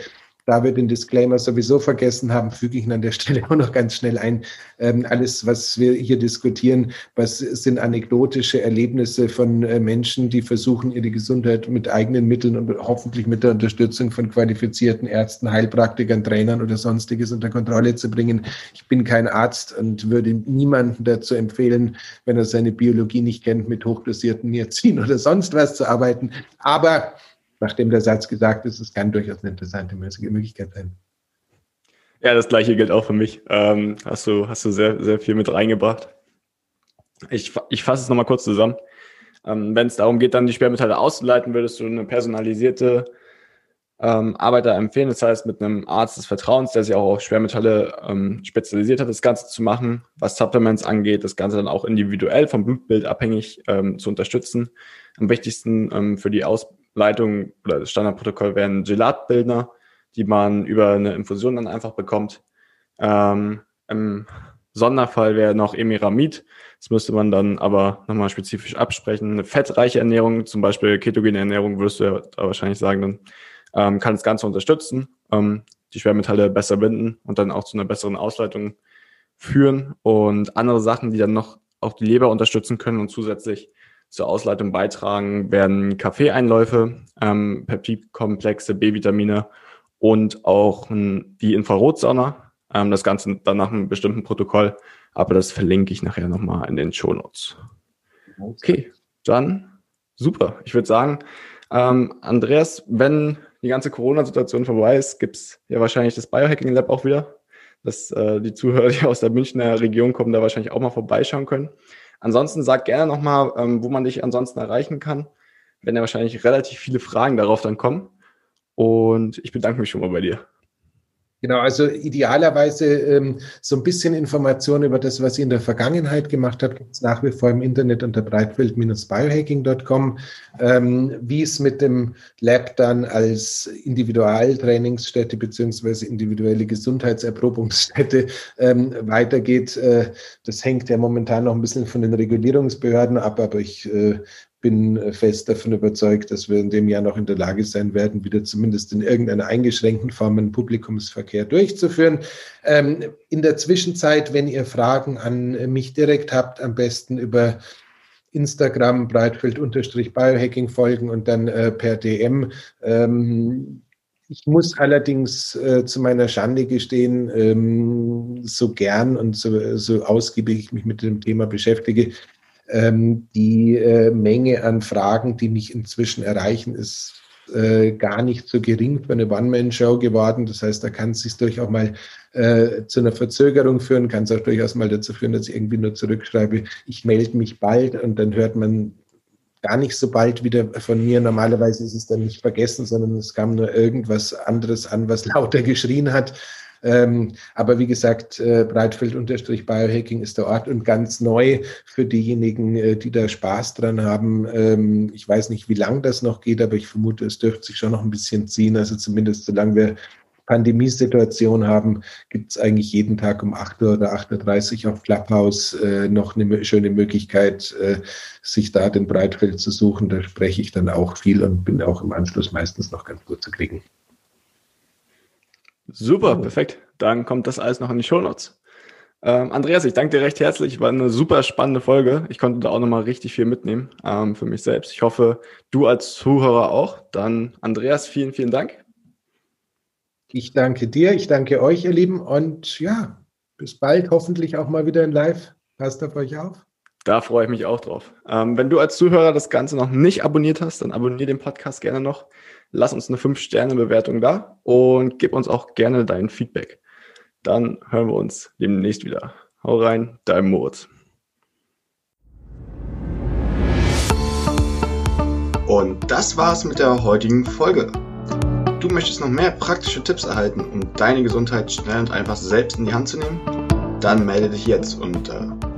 da wir den Disclaimer sowieso vergessen haben, füge ich ihn an der Stelle auch noch ganz schnell ein. Ähm, alles, was wir hier diskutieren, was sind anekdotische Erlebnisse von äh, Menschen, die versuchen, ihre Gesundheit mit eigenen Mitteln und hoffentlich mit der Unterstützung von qualifizierten Ärzten, Heilpraktikern, Trainern oder sonstiges unter Kontrolle zu bringen. Ich bin kein Arzt und würde niemanden dazu empfehlen, wenn er seine Biologie nicht kennt, mit hochdosierten Niacin oder sonst was zu arbeiten. Aber nachdem der Satz gesagt ist, es kann durchaus eine interessante Möglichkeit sein. Ja, das gleiche gilt auch für mich. Ähm, hast du, hast du sehr, sehr viel mit reingebracht. Ich, ich fasse es nochmal kurz zusammen. Ähm, Wenn es darum geht, dann die Schwermetalle auszuleiten, würdest du eine personalisierte ähm, Arbeiter empfehlen, das heißt mit einem Arzt des Vertrauens, der sich auch auf Schwermetalle ähm, spezialisiert hat, das Ganze zu machen, was Supplements angeht, das Ganze dann auch individuell vom Blutbild abhängig ähm, zu unterstützen. Am wichtigsten ähm, für die Aus Leitung oder das Standardprotokoll wären Gelatbildner, die man über eine Infusion dann einfach bekommt. Ähm, Im Sonderfall wäre noch Emiramid. Das müsste man dann aber nochmal spezifisch absprechen. Eine fettreiche Ernährung, zum Beispiel ketogene Ernährung, würdest du ja wahrscheinlich sagen, dann ähm, kann das Ganze unterstützen, ähm, die Schwermetalle besser binden und dann auch zu einer besseren Ausleitung führen. Und andere Sachen, die dann noch auch die Leber unterstützen können und zusätzlich zur Ausleitung beitragen, werden Kaffeeeinläufe, ähm, Peptidkomplexe, B-Vitamine und auch ähm, die Infrarotsauna. Ähm, das Ganze dann nach einem bestimmten Protokoll, aber das verlinke ich nachher nochmal in den Show Notes. Okay, dann super. Ich würde sagen, ähm, Andreas, wenn die ganze Corona-Situation vorbei ist, gibt es ja wahrscheinlich das Biohacking Lab auch wieder, dass äh, die Zuhörer, die aus der Münchner Region kommen, da wahrscheinlich auch mal vorbeischauen können. Ansonsten sag gerne nochmal, ähm, wo man dich ansonsten erreichen kann, wenn ja wahrscheinlich relativ viele Fragen darauf dann kommen. Und ich bedanke mich schon mal bei dir. Genau, also idealerweise ähm, so ein bisschen Informationen über das, was ihr in der Vergangenheit gemacht habt, gibt es nach wie vor im Internet unter breitfeld-biohacking.com. Ähm, wie es mit dem Lab dann als Individualtrainingsstätte beziehungsweise individuelle Gesundheitserprobungsstätte ähm, weitergeht, äh, das hängt ja momentan noch ein bisschen von den Regulierungsbehörden ab, aber ich äh, bin äh, fest davon überzeugt, dass wir in dem Jahr noch in der Lage sein werden, wieder zumindest in irgendeiner eingeschränkten Form einen Publikumsverkehr durchzuführen. Ähm, in der Zwischenzeit, wenn ihr Fragen an mich direkt habt, am besten über Instagram Breitfeld-Biohacking folgen und dann äh, per DM. Ähm, ich muss allerdings äh, zu meiner Schande gestehen, ähm, so gern und so, so ausgiebig ich mich mit dem Thema beschäftige, ähm, die äh, Menge an Fragen, die mich inzwischen erreichen, ist äh, gar nicht so gering für eine One-Man-Show geworden. Das heißt, da kann es sich durchaus mal äh, zu einer Verzögerung führen, kann es auch durchaus mal dazu führen, dass ich irgendwie nur zurückschreibe, ich melde mich bald und dann hört man gar nicht so bald wieder von mir. Normalerweise ist es dann nicht vergessen, sondern es kam nur irgendwas anderes an, was lauter geschrien hat. Ähm, aber wie gesagt, äh, Breitfeld-Biohacking ist der Ort und ganz neu für diejenigen, äh, die da Spaß dran haben. Ähm, ich weiß nicht, wie lang das noch geht, aber ich vermute, es dürfte sich schon noch ein bisschen ziehen. Also zumindest solange wir Pandemiesituation haben, gibt es eigentlich jeden Tag um 8 Uhr oder 8.30 Uhr auf Clubhouse äh, noch eine schöne Möglichkeit, äh, sich da den Breitfeld zu suchen. Da spreche ich dann auch viel und bin auch im Anschluss meistens noch ganz gut zu kriegen. Super, perfekt. Dann kommt das alles noch in die Shownotes. Ähm, Andreas, ich danke dir recht herzlich. War eine super spannende Folge. Ich konnte da auch nochmal richtig viel mitnehmen ähm, für mich selbst. Ich hoffe, du als Zuhörer auch. Dann, Andreas, vielen, vielen Dank. Ich danke dir, ich danke euch, ihr Lieben. Und ja, bis bald, hoffentlich auch mal wieder in Live. Passt auf euch auf. Da freue ich mich auch drauf. Ähm, wenn du als Zuhörer das Ganze noch nicht abonniert hast, dann abonniere den Podcast gerne noch. Lass uns eine 5-Sterne-Bewertung da und gib uns auch gerne dein Feedback. Dann hören wir uns demnächst wieder. Hau rein, dein Moritz. Und das war's mit der heutigen Folge. Du möchtest noch mehr praktische Tipps erhalten, um deine Gesundheit schnell und einfach selbst in die Hand zu nehmen? Dann melde dich jetzt unter